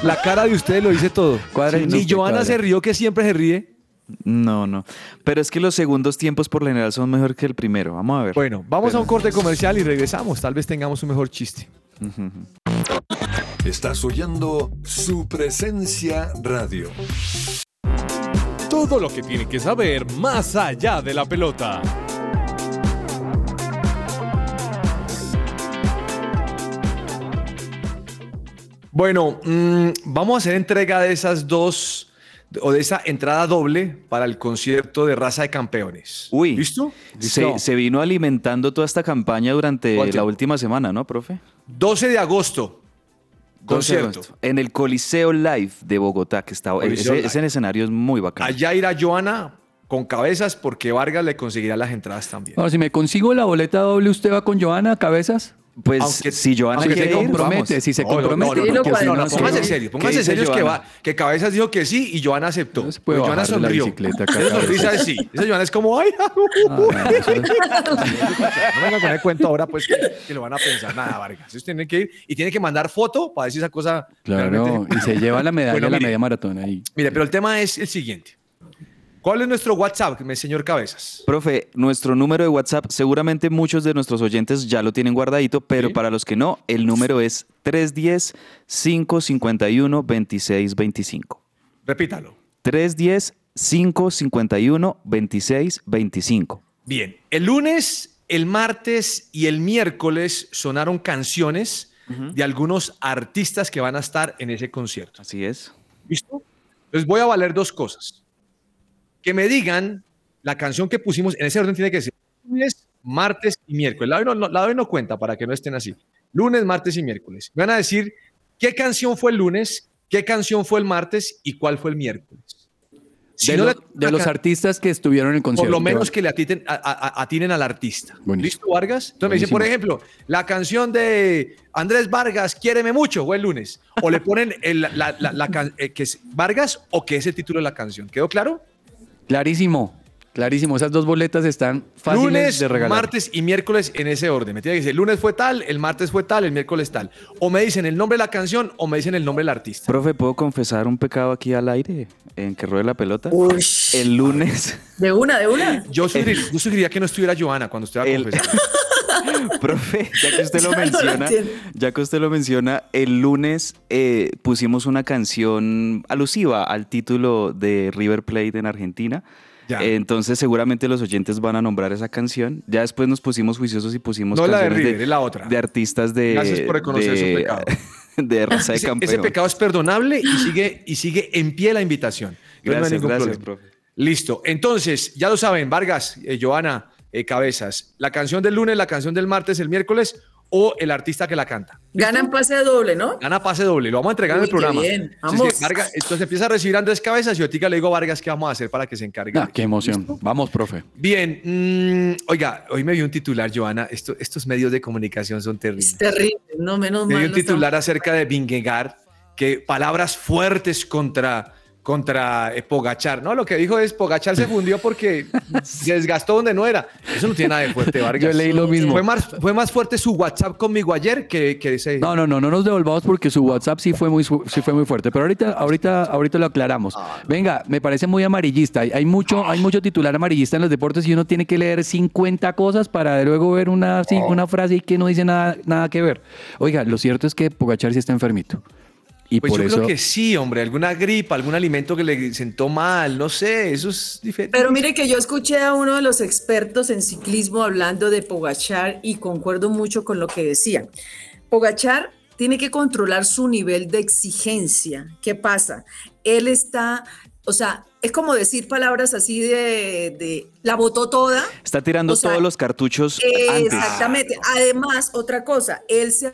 La cara de ustedes lo dice todo. Cuadra y no Ni te Joana cuadra. se rió que siempre se ríe. No, no. Pero es que los segundos tiempos por lo general son mejor que el primero. Vamos a ver. Bueno, vamos a un corte comercial y regresamos. Tal vez tengamos un mejor chiste. Estás oyendo su presencia radio. Todo lo que tiene que saber más allá de la pelota. Bueno, mm, vamos a hacer entrega de esas dos o de esa entrada doble para el concierto de Raza de Campeones. Uy. ¿Listo? Se, se vino alimentando toda esta campaña durante ¿Cuál la última semana, ¿no, profe? 12 de agosto. 12 de Concierto. agosto. En el Coliseo Live de Bogotá, que está. Coliseo Ese, ese escenario es muy bacano. Allá irá Joana con cabezas porque Vargas le conseguirá las entradas también. Ahora, si me consigo la boleta doble, ¿usted va con Joana, cabezas? Pues Aunque- si Joana aunque se compromete, vamos. si se no, compromete. no, no, Sí, ¿Qué serios, pónganse dice serios que, va, que Cabezas dijo que sí y Joana aceptó. No Joana de sonrió. bicicleta, Esa sonrisa es sí. Esa Joana es como, ay, no, vengan con el cuento ahora, pues que, que lo van a pensar. Nada, Vargas. Ustedes tienen que ir y tienen que mandar foto para decir esa cosa. Claro, realmente- y se lleva la medalla Bueno, a la media maratona ahí. Mire, pero el tema es el siguiente. ¿Cuál es nuestro WhatsApp, señor Cabezas? Profe, nuestro número de WhatsApp, seguramente muchos de nuestros oyentes ya lo tienen guardadito, pero Sí. para los que no, el número es 310-551-2625. Repítalo. 310-551-2625. Bien, el lunes, el martes y el miércoles sonaron canciones de algunos artistas que van a estar en ese concierto. Así es. ¿Listo? Les voy a valer dos cosas. Que me digan la canción que pusimos, en ese orden tiene que ser lunes, martes y miércoles. La de hoy no, la de hoy no cuenta para que no estén así. Lunes, martes y miércoles. Me van a decir qué canción fue el lunes, qué canción fue el martes y cuál fue el miércoles. Si de, no lo- le- de los artistas que estuvieron en el por concierto. lo menos que le atiten, a- a- atinen al artista. Buenísimo. ¿Listo, Vargas? Entonces me dicen, por ejemplo, la canción de Andrés Vargas, Quiéreme mucho, fue el lunes. O le ponen el- la, la- la can- eh, que es Vargas o que es el título de la canción. ¿Quedó claro? Clarísimo, clarísimo. Esas dos boletas están fáciles lunes, de regalar. martes y miércoles en ese orden. Me tiene que decir, el lunes fue tal, el martes fue tal, el miércoles tal. O me dicen el nombre de la canción o me dicen el nombre del artista. Profe, ¿puedo confesar un pecado aquí al aire en que ruede la pelota? Uy, El lunes, de una, de una. Yo sugeriría, yo sugeriría que no estuviera Joana cuando usted va a El- confesar. profe, ya que usted lo Ya lo menciona, ya que usted lo menciona, el lunes eh, pusimos una canción alusiva al título de River Plate en Argentina. Ya. Entonces seguramente los oyentes van a nombrar esa canción. Ya después nos pusimos juiciosos y pusimos No la de canciones River, es la otra. de artistas de Gracias por reconocer su de- pecado. de raza de Ese, campeón. ese pecado es perdonable y sigue, y sigue en pie la invitación. Entonces no hay Gracias, ningún gracias, problema. profe. Listo. Entonces, ya lo saben, Vargas, eh, Joana, eh, Cabezas, la canción del lunes, la canción del martes, el miércoles o el artista que la canta. Ganan pase doble, ¿no? Gana pase doble, lo vamos a entregar en el programa. bien. Entonces, Vamos. Vargas- entonces empieza a recibir a Andrés Cabezas y ahorita le digo a Vargas qué vamos a hacer para que se encargue. Ah, qué emoción. Vamos, profe. Bien, mm, oiga, hoy me vi un titular, Joana. Esto- estos medios de comunicación son terribles. Es terrible, no menos Me mal. dio un no titular acerca de Vingegaard, que palabras fuertes contra, contra eh, Pogachar. No, lo que dijo es Pogachar se fundió porque se desgastó donde no era. Eso no tiene nada de fuerte, Vargas. Yo leí lo mismo. Fue más, fue más fuerte su WhatsApp conmigo ayer que, que ese. No, no, no, no nos devolvamos porque su WhatsApp sí fue muy, sí fue muy fuerte. Pero ahorita, ahorita, ahorita lo aclaramos. Venga, me parece muy amarillista. Hay, mucho, hay mucho titular amarillista en los deportes y uno tiene que leer 50 cosas para luego ver una, sí, una frase y que no dice nada, nada que ver. Oiga, lo cierto es que Pogachar sí está enfermito. Y Pues por yo eso. creo que sí, hombre. Alguna gripa, algún alimento que le sentó mal, no sé. Eso es diferente. Pero mire que yo escuché a uno de los expertos en ciclismo hablando de Pogachar y concuerdo mucho con lo que decía. Pogachar tiene que controlar su nivel de exigencia. ¿Qué pasa? Él está, o sea, es como decir palabras así de, de la botó toda. Está tirando O sea, todos los cartuchos antes. Exactamente. Además, otra cosa, él se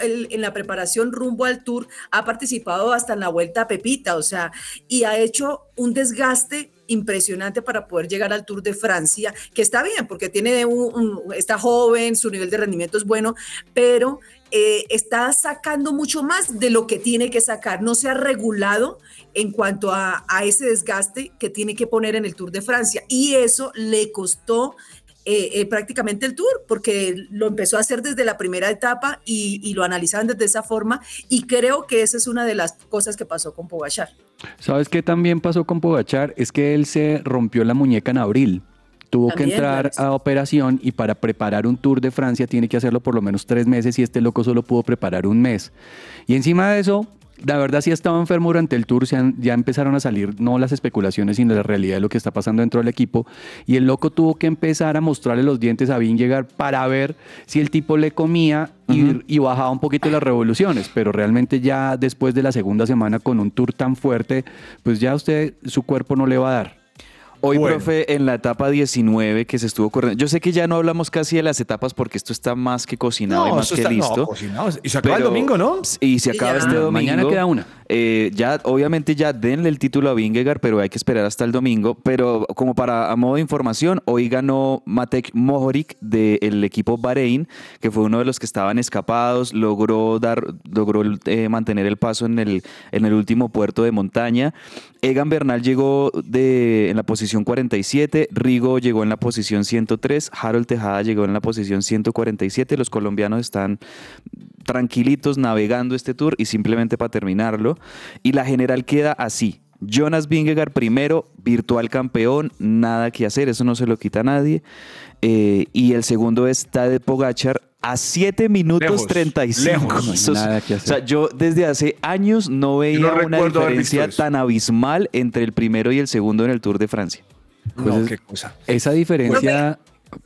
en la preparación rumbo al tour ha participado hasta en la vuelta a Pepita, o sea, y ha hecho un desgaste impresionante para poder llegar al Tour de Francia, que está bien, porque tiene un, está joven, su nivel de rendimiento es bueno, pero eh, está sacando mucho más de lo que tiene que sacar, no se ha regulado en cuanto a ese desgaste que tiene que poner en el Tour de Francia, y eso le costó eh, eh, prácticamente el tour, porque lo empezó a hacer desde la primera etapa y, y lo analizaban desde esa forma, y creo que esa es una de las cosas que pasó con Pogachar. ¿Sabes qué también pasó con Pogachar? Es que él se rompió la muñeca en abril. Tuvo También, que entrar claro. a operación y para preparar un tour de Francia tiene que hacerlo por lo menos tres meses y este loco solo pudo preparar un mes. Y encima de eso, la verdad sí ha estado enfermo durante el tour, han- ya empezaron a salir no las especulaciones, sino la realidad de lo que está pasando dentro del equipo. Y el loco tuvo que empezar a mostrarle los dientes a Vingegaard para ver si el tipo le comía y, y bajaba un poquito las revoluciones. Pero realmente ya después de la segunda semana con un tour tan fuerte, pues ya usted, su cuerpo no le va a dar. Hoy, Bueno. profe, en la etapa 19 que se estuvo corriendo, yo sé que ya no hablamos casi de las etapas porque esto está más que cocinado y más eso que está- no, listo. cocinado. Y se acaba el domingo, ¿no? Y se acaba ya. este domingo. Mañana queda una. Eh, ya, obviamente, ya denle el título a Vingegaard, pero hay que esperar hasta el domingo. Pero como para a modo de información, hoy ganó Matek Mohoric del equipo Bahrein, que fue uno de los que estaban escapados, logró dar, logró eh, mantener el paso en el, en el último puerto de montaña. Egan Bernal llegó de, en la posición 47, Rigo llegó en la posición 103, Harold Tejada llegó en la posición 147. Los colombianos están tranquilitos navegando este tour y simplemente para terminarlo. Y la general queda así. Jonas Vingegaard primero, virtual campeón, nada que hacer, eso no se lo quita a nadie. Eh, y el segundo es Tadej Pogachar a 7 minutos Lejos, 35. lejos. Eso nada que O sea, hacer. yo desde hace años no veía no una diferencia tan abismal entre el primero y el segundo en el Tour de Francia. No, Pues es- qué cosa. Esa diferencia,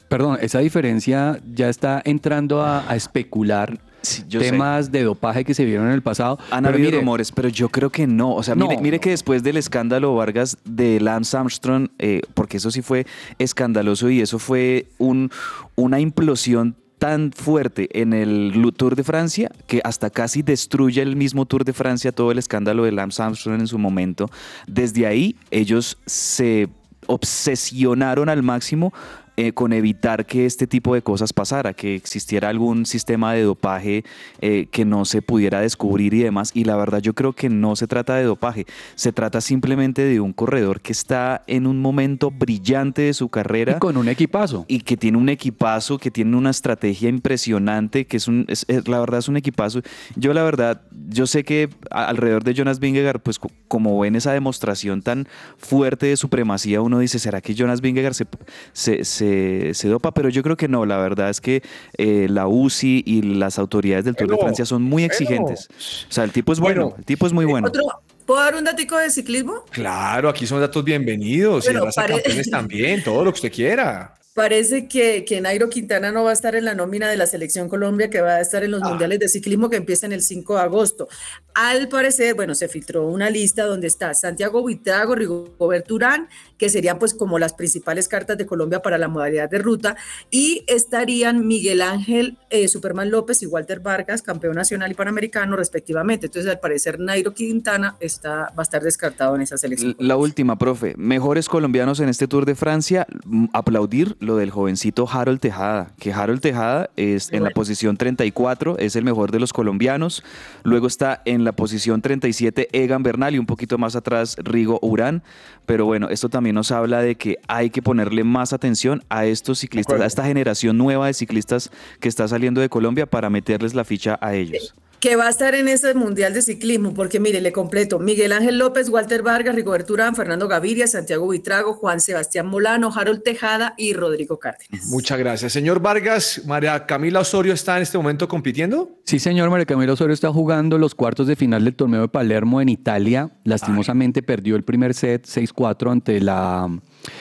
perdón, esa diferencia ya está entrando a, a especular Sí, yo sé. temas de dopaje que se vieron en el pasado. Han Pero habido mire, rumores, pero yo creo que no. O sea, mire, No, mire que no. después del escándalo Vargas de Lance Armstrong, eh, porque eso sí fue escandaloso y eso fue un, una implosión tan fuerte en el Tour de Francia que hasta casi destruye el mismo Tour de Francia todo el escándalo de Lance Armstrong en su momento. Desde ahí ellos se obsesionaron al máximo eh, con evitar que este tipo de cosas pasara, que existiera algún sistema de dopaje eh, que no se pudiera descubrir y demás. Y la verdad yo creo que no se trata de dopaje, se trata simplemente de un corredor que está en un momento brillante de su carrera y con un equipazo. y que tiene un equipazo, que tiene una estrategia impresionante, que es un, es- es- la verdad es un equipazo. Yo la verdad, yo sé que alrededor de Jonas Vingegaard, pues co- como ven esa demostración tan fuerte de supremacía, uno dice, ¿será que Jonas Vingegaard se, se, se- se dopa? Pero yo creo que no, la verdad es que eh, la UCI y las autoridades del Tour de Francia son muy exigentes. O sea, el tipo es bueno, Bueno, el tipo es muy bueno. Otro, ¿Puedo dar un datico de ciclismo? Claro, aquí son datos bienvenidos y pare- campeones también, todo lo que usted quiera. Parece que, que Nairo Quintana no va a estar en la nómina de la Selección Colombia, que va a estar en los mundiales de ciclismo que empiezan el 5 de agosto. Al parecer, bueno, se filtró una lista donde está Santiago Buitrago, Rigoberto Urán, que serían pues como las principales cartas de Colombia para la modalidad de ruta, y estarían Miguel Ángel eh, Superman López y Walter Vargas, campeón nacional y panamericano respectivamente. Entonces, al parecer, Nairo Quintana está, va a estar descartado en esa selección. La última, profe. Mejores colombianos en este Tour de Francia. mm, Aplaudir lo del jovencito Harold Tejada. Que Harold Tejada es en la Bueno. posición 34, es el mejor de los colombianos. Luego está en la posición 37 Egan Bernal y un poquito más atrás Rigo Urán. Pero bueno, esto también nos habla de que hay que ponerle más atención a estos ciclistas, a esta generación nueva de ciclistas que está saliendo de Colombia para meterles la ficha a ellos. Que va a estar en ese mundial de ciclismo, porque mire, le completo, Miguel Ángel López, Walter Vargas, Rigoberto Urán, Fernando Gaviria, Santiago Buitrago, Juan Sebastián Molano, Harold Tejada y Rodrigo Cárdenas. Muchas gracias. Señor Vargas, María Camila Osorio está en este momento compitiendo. Sí, señor, María Camilo Osorio está jugando los cuartos de final del torneo de Palermo en Italia. Lastimosamente perdió el primer set 6-4 ante la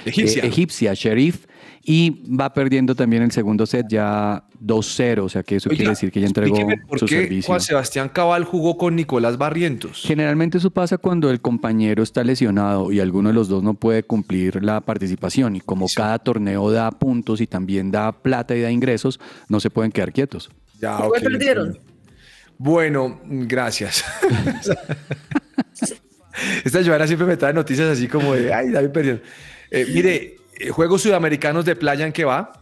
Egipcia. eh, egipcia Sheriff y va perdiendo también el segundo set ya 2-0, o sea que eso Oiga, quiere decir que ya entregó explíqueme ¿Por su qué servicio. Juan Sebastián Cabal jugó con Nicolás Barrientos? Generalmente eso pasa cuando el compañero está lesionado y alguno de los dos no puede cumplir la participación y como cada torneo da puntos y también da plata y da ingresos, no se pueden quedar quietos. Ya, ¿Cuál ok, perdieron? Bueno, gracias. Esta Joana siempre me trae noticias así como de, ay, David perdieron. Eh, mire, Juegos Sudamericanos de Playa, ¿en qué va?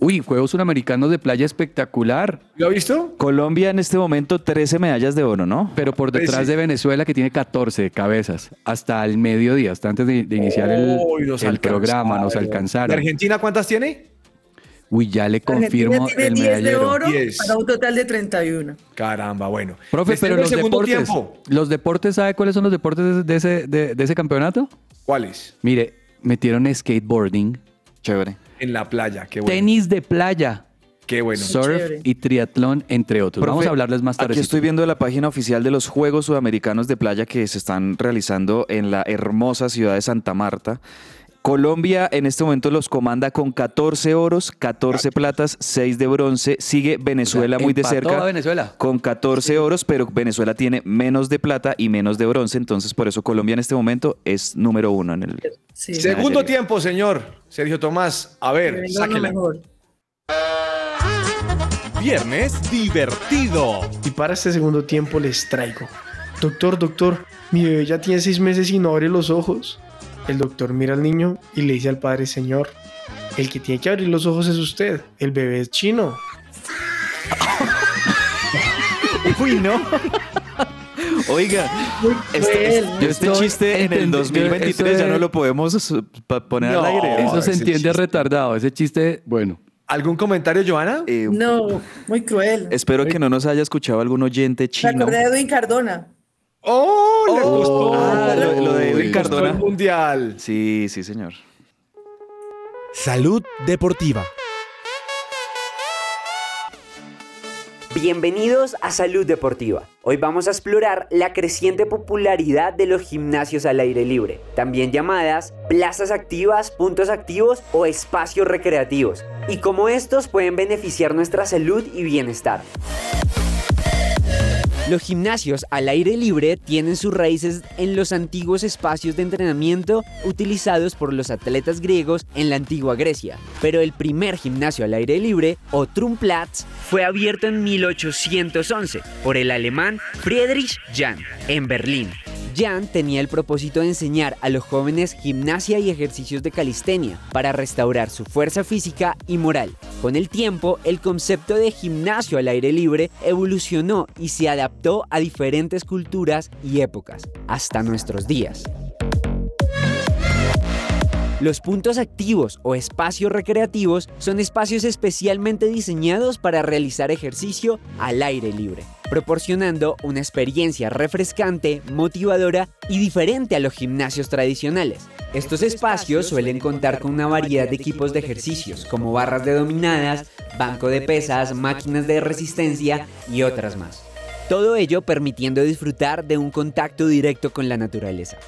Uy, Juegos Suramericanos de playa espectacular, ¿Lo ha visto? Colombia en este momento 13 medallas de oro, ¿no? pero por Pues detrás sí. de Venezuela que tiene 14 cabezas, hasta el mediodía, hasta antes de, de iniciar el, el programa, nos alcanzaron. ¿De. Argentina cuántas tiene? Uy, ya le confirmo Argentina el tiene 10 de medallero. oro 10. para un total de 31. Caramba, bueno. Profe, pero los deportes, tiempo. los deportes, ¿sabe cuáles son los deportes de ese, de, de ese campeonato? ¿Cuáles? Mire, metieron skateboarding, Chévere. En la playa, qué bueno. tenis de playa, Qué bueno. surf chévere. y triatlón, entre otros. Vamos Profe, a hablarles más tarde. Aquí estoy viendo la página oficial de los Juegos Sudamericanos de Playa que se están realizando en la hermosa ciudad de Santa Marta. Colombia en este momento los comanda con 14 oros, 14 platas, 6 de bronce. Sigue Venezuela muy de cerca a Venezuela. con 14 oros, pero Venezuela tiene menos de plata y menos de bronce. Entonces, por eso Colombia en este momento es número uno en el. Sí. Segundo tiempo, señor. Sergio Tomás. A ver, sáquela. Viernes divertido. Y para este segundo tiempo les traigo. Doctor, doctor, mi bebé ya tiene seis meses y no abre los ojos. El doctor mira al niño y le dice al padre, señor, el que tiene que abrir los ojos es usted. El bebé es chino. Uy, no. Oiga, este, cruel. este- este chiste en el entendi- 2023 eso ya no lo podemos poner No, al aire. Eso se entiende chiste. retardado. Ese chiste, bueno. ¿Algún comentario, Joana? Eh, No, muy cruel. Espero que no nos haya escuchado algún oyente Me chino. acordé de Edwin Cardona. ¡Oh! Le Oh, costó. ah, lo- lo de costó Cardona. el mundial. Sí, sí, señor. Salud deportiva. Bienvenidos a Salud Deportiva. Hoy vamos a explorar la creciente popularidad de los gimnasios al aire libre, también llamadas plazas activas, puntos activos o espacios recreativos, y cómo estos pueden beneficiar nuestra salud y bienestar. Los gimnasios al aire libre tienen sus raíces en los antiguos espacios de entrenamiento utilizados por los atletas griegos en la antigua Grecia, pero el primer gimnasio al aire libre, o Trumplatz, fue abierto en 1811 por el alemán Friedrich Jahn en Berlín. Jan tenía el propósito de enseñar a los jóvenes gimnasia y ejercicios de calistenia para restaurar su fuerza física y moral. Con el tiempo, el concepto de gimnasio al aire libre evolucionó y se adaptó a diferentes culturas y épocas, hasta nuestros días. Los puntos activos o espacios recreativos son espacios especialmente diseñados para realizar ejercicio al aire libre, proporcionando una experiencia refrescante, motivadora y diferente a los gimnasios tradicionales. Estos espacios suelen contar con una variedad de equipos de ejercicios, como barras de dominadas, banco de pesas, máquinas de resistencia y otras más. Todo ello permitiendo disfrutar de un contacto directo con la naturaleza.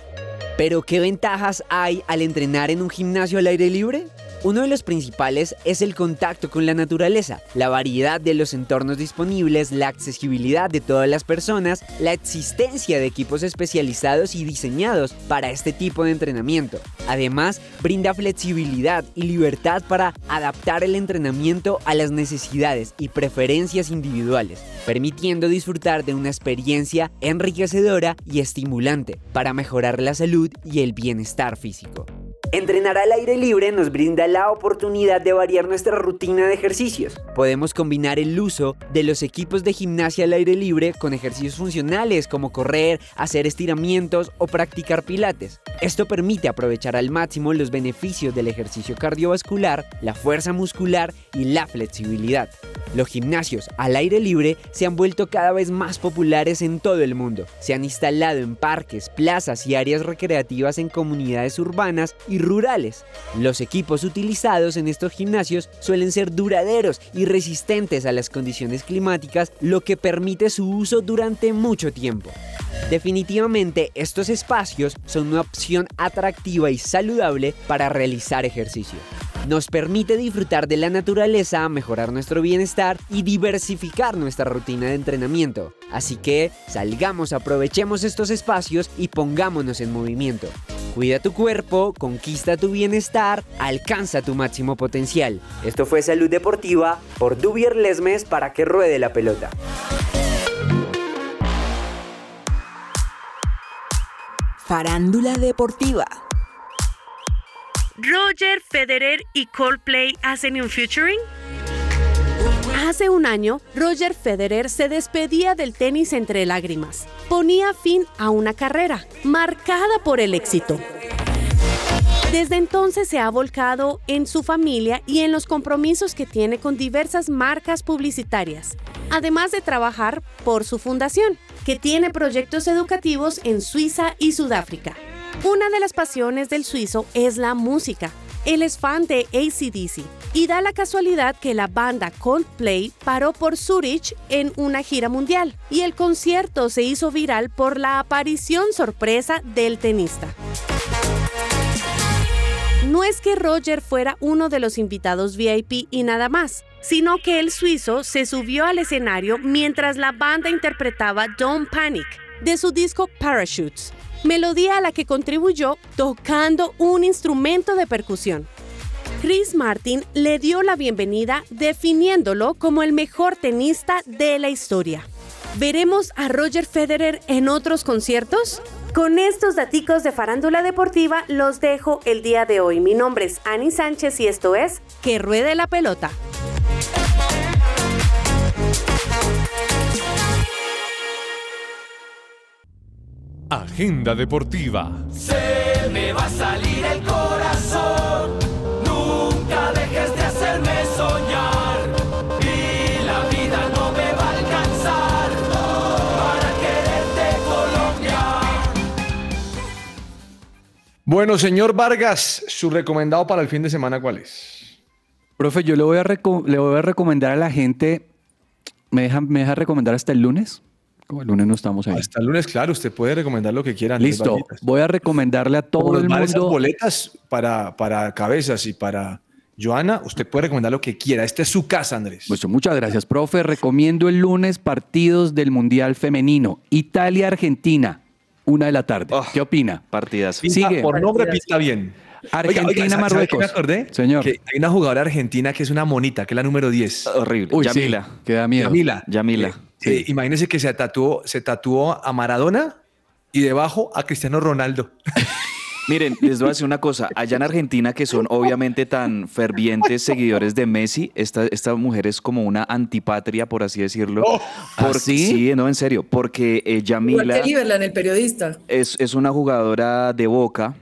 Pero ¿qué ventajas hay al entrenar en un gimnasio al aire libre? Uno de los principales es el contacto con la naturaleza, la variedad de los entornos disponibles, la accesibilidad de todas las personas, la existencia de equipos especializados y diseñados para este tipo de entrenamiento. Además, brinda flexibilidad y libertad para adaptar el entrenamiento a las necesidades y preferencias individuales, permitiendo disfrutar de una experiencia enriquecedora y estimulante para mejorar la salud y el bienestar físico. Entrenar al aire libre nos brinda la oportunidad de variar nuestra rutina de ejercicios. Podemos combinar el uso de los equipos de gimnasia al aire libre con ejercicios funcionales como correr, hacer estiramientos o practicar pilates. Esto permite aprovechar al máximo los beneficios del ejercicio cardiovascular, la fuerza muscular y la flexibilidad. Los gimnasios al aire libre se han vuelto cada vez más populares en todo el mundo. Se han instalado en parques, plazas y áreas recreativas en comunidades urbanas y rurales. Los equipos utilizados en estos gimnasios suelen ser duraderos y resistentes a las condiciones climáticas, lo que permite su uso durante mucho tiempo. Definitivamente estos espacios son una opción atractiva y saludable para realizar ejercicio. Nos permite disfrutar de la naturaleza, mejorar nuestro bienestar y diversificar nuestra rutina de entrenamiento. Así que salgamos, aprovechemos estos espacios y pongámonos en movimiento. Cuida tu cuerpo, conquista tu bienestar, alcanza tu máximo potencial. Esto fue Salud Deportiva por Dubier Lesmes para que ruede la pelota. Farándula Deportiva. Roger Federer y Coldplay hacen un featuring. Hace un año, Roger Federer se despedía del tenis entre lágrimas. Ponía fin a una carrera marcada por el éxito. Desde entonces se ha volcado en su familia y en los compromisos que tiene con diversas marcas publicitarias, además de trabajar por su fundación, que tiene proyectos educativos en Suiza y Sudáfrica. Una de las pasiones del suizo es la música. Él es fan de ACDC y da la casualidad que la banda Coldplay paró por Zurich en una gira mundial y el concierto se hizo viral por la aparición sorpresa del tenista. No es que Roger fuera uno de los invitados VIP y nada más, sino que el suizo se subió al escenario mientras la banda interpretaba Don't Panic de su disco Parachutes, melodía a la que contribuyó tocando un instrumento de percusión. Chris Martin le dio la bienvenida definiéndolo como el mejor tenista de la historia. ¿Veremos a Roger Federer en otros conciertos? Con estos daticos de farándula deportiva los dejo el día de hoy. Mi nombre es Ani Sánchez y esto es Que Ruede la Pelota. Agenda Deportiva. Se me va a salir el corazón. Nunca dejes de hacerme soñar. Y la vida no me va a alcanzar para quererte Colombia. Bueno, señor Vargas, su recomendado para el fin de semana, ¿cuál es? Profe, yo le voy a, reco- le voy a recomendar a la gente ¿Me deja, ¿Me deja recomendar hasta el lunes? El lunes no estamos ahí. Hasta el lunes, claro, usted puede recomendar lo que quiera. Andrés Listo. Voy a recomendarle a todo el van esas mundo. boletas para, para cabezas y para Joana, usted puede recomendar lo que quiera. Esta es su casa, Andrés. Pues muchas gracias, profe. Recomiendo el lunes partidos del Mundial Femenino. Italia-Argentina, una de la tarde. ¿Qué opina? Partidas. Sigue. Por nombre pinta bien. Argentina, ¿sabe- sabe Marruecos. qué me acordé? Señor. Que hay una jugadora argentina que es una monita, que es la número 10. Horrible. Uy, sí, Yamila. que da miedo. Yamila. Yamila. Eh, imagínense que se tatuó, se tatuó a Maradona y debajo a Cristiano Ronaldo. Miren, les voy a decir una cosa. Allá en Argentina, que son obviamente tan fervientes seguidores de Messi, esta, esta mujer es como una antipatria, por así decirlo. Oh, Porque- ¿ah, sí? Sí, no, en serio. Porque eh, Igual Yamila que Liberland, el periodista. es, es una jugadora de boca.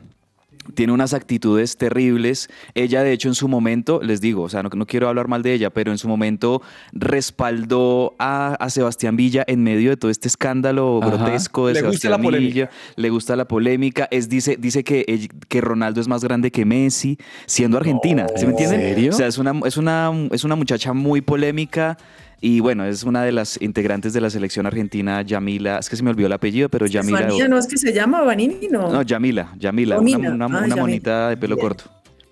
Tiene unas actitudes terribles. Ella, de hecho, en su momento, les digo, o sea, no, no quiero hablar mal de ella, pero en su momento respaldó a, a Sebastián Villa en medio de todo este escándalo Ajá. grotesco de Le gusta Sebastián la. Villa. Le gusta la polémica. Es, dice dice que, que Ronaldo es más grande que Messi, siendo argentina. ¿Sí me entienden? serio? O sea, es una, es, una, es una muchacha muy polémica. Y bueno, es una de las integrantes de la selección argentina, Yamila. Es que se me olvidó el apellido, pero Yamila. Estefanía, no es que se llama Vanini, no. No, Yamila, Yamila, una, una- Ah, una Yamila. monita de pelo Bien. corto.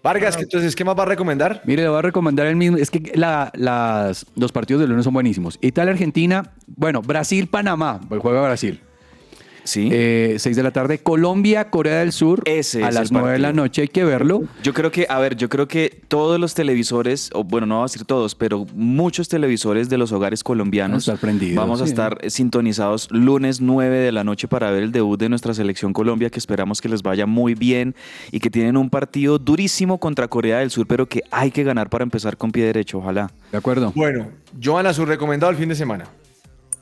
Vargas, entonces, ¿qué más va a recomendar? Mire, le voy a recomendar el mismo. Es que la- las, los partidos del lunes son buenísimos. Italia-Argentina, bueno, Brasil-Panamá, pues juega Brasil. Sí. 6 de la tarde. Colombia-Corea del Sur. Ese a las el 9 de la noche, hay que verlo. Yo creo que, a ver, yo creo que todos los televisores, o bueno, no voy a decir todos, pero muchos televisores de los hogares colombianos Van a estar prendidos, vamos a sí. estar eh, sintonizados lunes 9 de la noche para ver el debut de nuestra selección Colombia, que esperamos que les vaya muy bien y que tienen un partido durísimo contra Corea del Sur, pero que hay que ganar para empezar con pie derecho, ojalá. ¿De acuerdo? Bueno, Joana, su recomendado el fin de semana.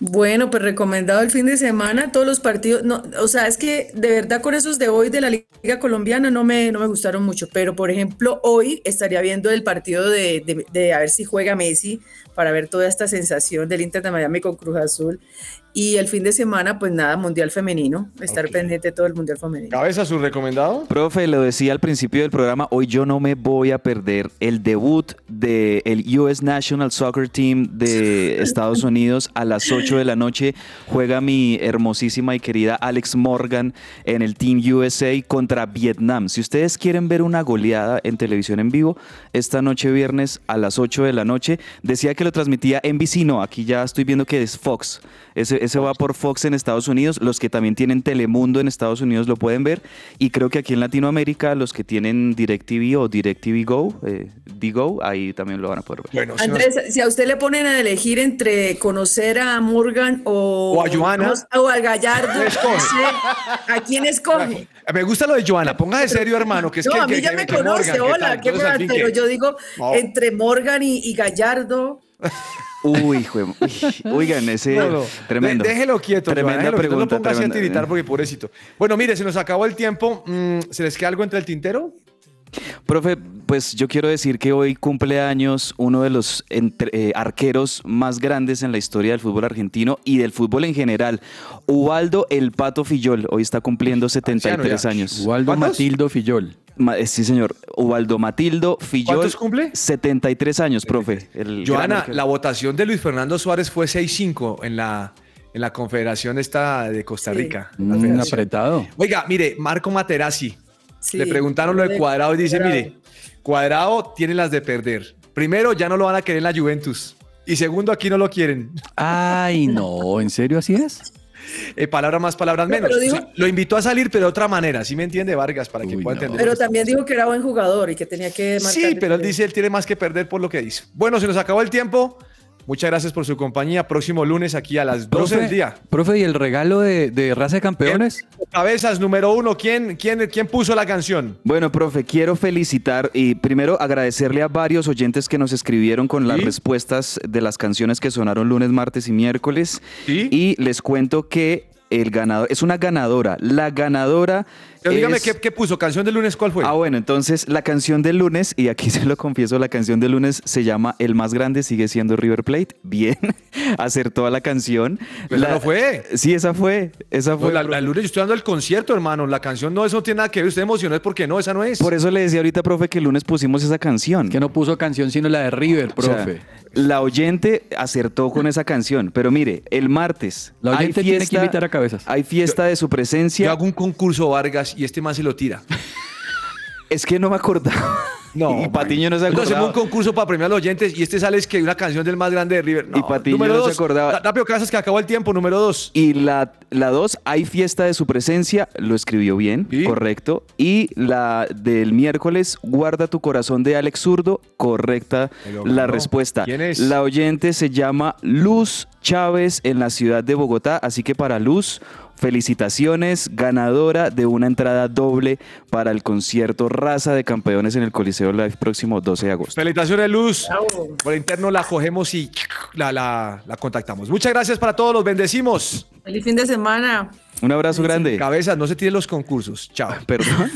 Bueno, pues recomendado el fin de semana, todos los partidos, no, o sea, es que de verdad con esos de hoy de la Liga Colombiana no me, no me gustaron mucho, pero por ejemplo hoy estaría viendo el partido de, de- de a ver si juega Messi para ver toda esta sensación del Inter de Miami con Cruz Azul y el fin de semana pues nada, Mundial Femenino, estar pendiente de todo el Mundial Femenino. ¿Cabeza su recomendado? Profe, lo decía al principio del programa, hoy yo no me voy a perder el debut del US National Soccer Team de Estados Unidos a las 8 de la noche. Juega mi hermosísima y querida Alex Morgan en el Team USA contra Vietnam. Si ustedes quieren ver una goleada en televisión en vivo, esta noche viernes a las 8 de la noche, decía que lo transmitía NBC, no, aquí ya estoy viendo que es Fox. Ese, ese va por Fox en Estados Unidos. Los que también tienen Telemundo en Estados Unidos lo pueden ver. Y creo que aquí en Latinoamérica, los que tienen DirecTV o DirecTV Go, eh, D-Go, ahí también lo van a poder ver. Bueno, Andrés, si a usted le ponen a elegir entre conocer a Morgan o, O a Joana. o a Gallardo, ¿a quién escoge? Me gusta lo de Joana. Ponga de serio, hermano. Que es no, que, a mí que- ya que- me que conoce, Morgan, ¿qué hola, tal? qué Entonces, al más, fin, pero yo digo, No. entre Morgan y, y Gallardo, Uy, hijo de- uy, oigan, ese No, no. tremendo. De- déjelo quieto, Tremenda déjelo quieto, pregunta. No lo ponga así a tremenda- tiritar porque pobrecito. Bueno, mire, se nos acabó el tiempo. Mm, ¿Se les queda algo entre el tintero? Profe, pues yo quiero decir que hoy cumple años uno de los entre- eh, arqueros más grandes en la historia del fútbol argentino y del fútbol en general. Ubaldo El Pato Fillol, hoy está cumpliendo 73 ya. años. Ubaldo ¿Cuántos? Matildo Fillol. Eh, Sí, señor. Ubaldo Matildo Fillol. ¿Cuántos cumple? 73 años, profe. El gran Joana, la votación de Luis Fernando Suárez fue 6-5 en la, en la confederación esta de Costa. Rica. la Mm, apretado. Oiga, mire, Marco Materazzi. sí, Le preguntaron lo de de Cuadrado y dice, Cuadrado. mire, Cuadrado tiene las de perder. Primero, ya no lo van a querer en la Juventus. Y segundo, aquí no lo quieren. Ay, no, ¿en serio así es? Eh, palabras más, palabras No, menos. pero dijo- Sí, lo invitó a salir, pero de otra manera. ¿Sí me entiende, Vargas? Para que Uy, pueda no. entender. Pero también dijo que era buen jugador y que tenía que. Sí, pero él dice él tiene más que perder por lo que dice. Bueno, se nos acabó el tiempo. Muchas gracias por su compañía. Próximo lunes aquí a las 12 del día. Profe, ¿y el regalo de, de raza de campeones? Cabezas, número uno. ¿Quién, quién, quién puso la canción? Bueno, profe, quiero felicitar y primero agradecerle a varios oyentes que nos escribieron con las respuestas de las canciones que sonaron lunes, martes y miércoles. Sí. Y les cuento que el ganador, es una ganadora. La ganadora. Pero dígame, es- ¿qué, qué puso? ¿Canción del lunes cuál fue? Ah, bueno, entonces la canción del lunes, y aquí se lo confieso, la canción del lunes se llama El más grande sigue siendo River Plate. Bien, acertó a la canción. Pero La- no fue. Sí, esa fue. Esa No, fue. la, la lunes yo estoy dando el concierto, hermano. La canción no, eso no tiene nada que ver. Usted emocionó es porque no, esa no es. Por eso le decía ahorita, profe, que el lunes pusimos esa canción. Que no puso canción sino la de River, O sea, profe. la oyente acertó con esa canción, pero mire, el martes La hay oyente tiene que invitar a cabezas. Hay fiesta de su Yo presencia. hago un concurso Vargas y este man se lo tira. Es que no me acordaba. No, y Patiño no se Entonces hacemos acordaba. un concurso para premiar a los oyentes y este sale es que una canción del más grande de River. No, Y Patiño número no se dos, acordaba. Da- Rápido Casas que acabó el tiempo, número dos. Y la, la dos, hay fiesta de su presencia, lo escribió bien, Sí. correcto. Y la del miércoles, guarda tu corazón de Alex Zurdo, correcta Pero la respuesta. ¿Quién es? La oyente se llama Luz Chávez en la ciudad de Bogotá, así que para Luz, felicitaciones, ganadora de una entrada doble para el concierto Raza de Campeones en el Coliseo Live próximo 12 de agosto. Felicitaciones, Luz. Por interno la cogemos y la, la, la contactamos. Muchas gracias para todos, los bendecimos. Feliz fin de semana. Un abrazo grande. Cabezas, no se tiren los concursos. Chao. Perdón.